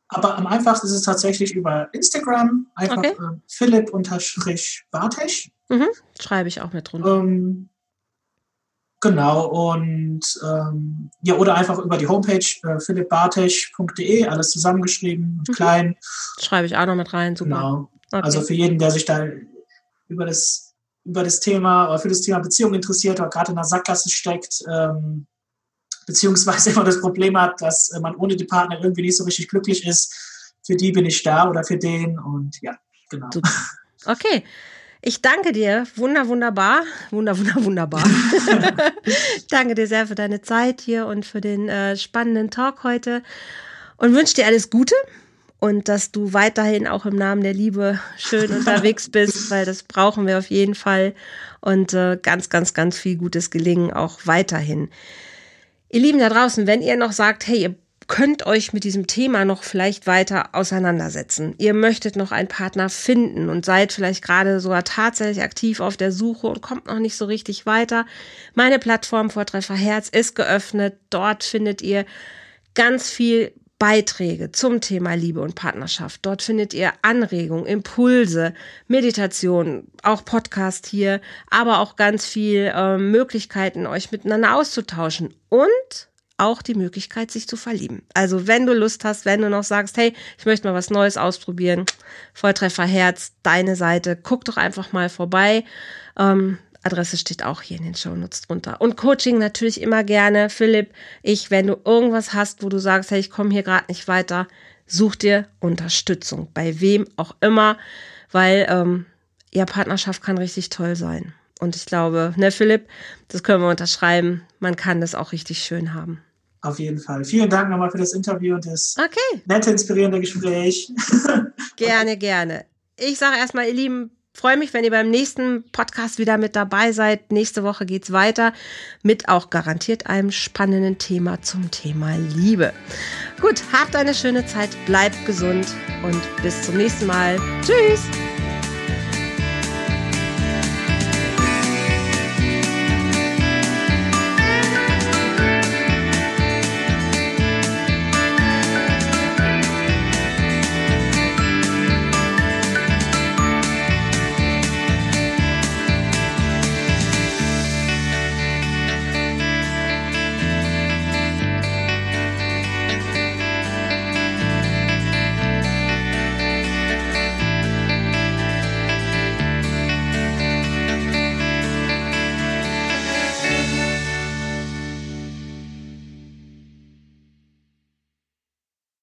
[SPEAKER 2] aber am einfachsten ist es tatsächlich über Instagram, einfach okay. äh, Philipp-Bartesch.
[SPEAKER 1] Mhm, schreibe ich auch mit drunter. Ähm,
[SPEAKER 2] Genau, und ähm, ja, oder einfach über die Homepage äh, philippbartesch.de, alles zusammengeschrieben und mhm. klein.
[SPEAKER 1] Schreibe ich auch noch mit rein,
[SPEAKER 2] super. Genau. Okay. Also für jeden, der sich da über das, über das Thema oder für das Thema Beziehung interessiert oder gerade in der Sackgasse steckt, ähm, beziehungsweise immer das Problem hat, dass äh, man ohne die Partner irgendwie nicht so richtig glücklich ist, für die bin ich da oder für den und ja, genau. Super.
[SPEAKER 1] Okay. Ich danke dir, wunder, wunderbar, wunder, wunder, wunderbar. danke dir sehr für deine Zeit hier und für den äh, spannenden Talk heute und wünsche dir alles Gute und dass du weiterhin auch im Namen der Liebe schön unterwegs bist, weil das brauchen wir auf jeden Fall und äh, ganz, ganz, ganz viel gutes Gelingen auch weiterhin. Ihr Lieben da draußen, wenn ihr noch sagt, hey, ihr könnt euch mit diesem Thema noch vielleicht weiter auseinandersetzen. Ihr möchtet noch einen Partner finden und seid vielleicht gerade sogar tatsächlich aktiv auf der Suche und kommt noch nicht so richtig weiter. Meine Plattform Vortreffer Herz ist geöffnet. Dort findet ihr ganz viel Beiträge zum Thema Liebe und Partnerschaft. Dort findet ihr Anregungen, Impulse, Meditation, auch Podcast hier, aber auch ganz viel äh, Möglichkeiten, euch miteinander auszutauschen und auch die Möglichkeit, sich zu verlieben. Also wenn du Lust hast, wenn du noch sagst, hey, ich möchte mal was Neues ausprobieren, Volltreffer Herz, deine Seite, guck doch einfach mal vorbei. Ähm, Adresse steht auch hier in den Shownotes drunter. Und Coaching natürlich immer gerne. Philipp, ich, wenn du irgendwas hast, wo du sagst, hey, ich komme hier gerade nicht weiter, such dir Unterstützung. Bei wem auch immer, weil ähm, ja, Partnerschaft kann richtig toll sein. Und ich glaube, ne, Philipp, das können wir unterschreiben. Man kann das auch richtig schön haben.
[SPEAKER 2] Auf jeden Fall. Vielen Dank nochmal für das Interview und das
[SPEAKER 1] okay.
[SPEAKER 2] nette, inspirierende Gespräch.
[SPEAKER 1] gerne, gerne. Ich sage erstmal, ihr Lieben, freue mich, wenn ihr beim nächsten Podcast wieder mit dabei seid. Nächste Woche geht's weiter mit auch garantiert einem spannenden Thema zum Thema Liebe. Gut, habt eine schöne Zeit, bleibt gesund und bis zum nächsten Mal. Tschüss!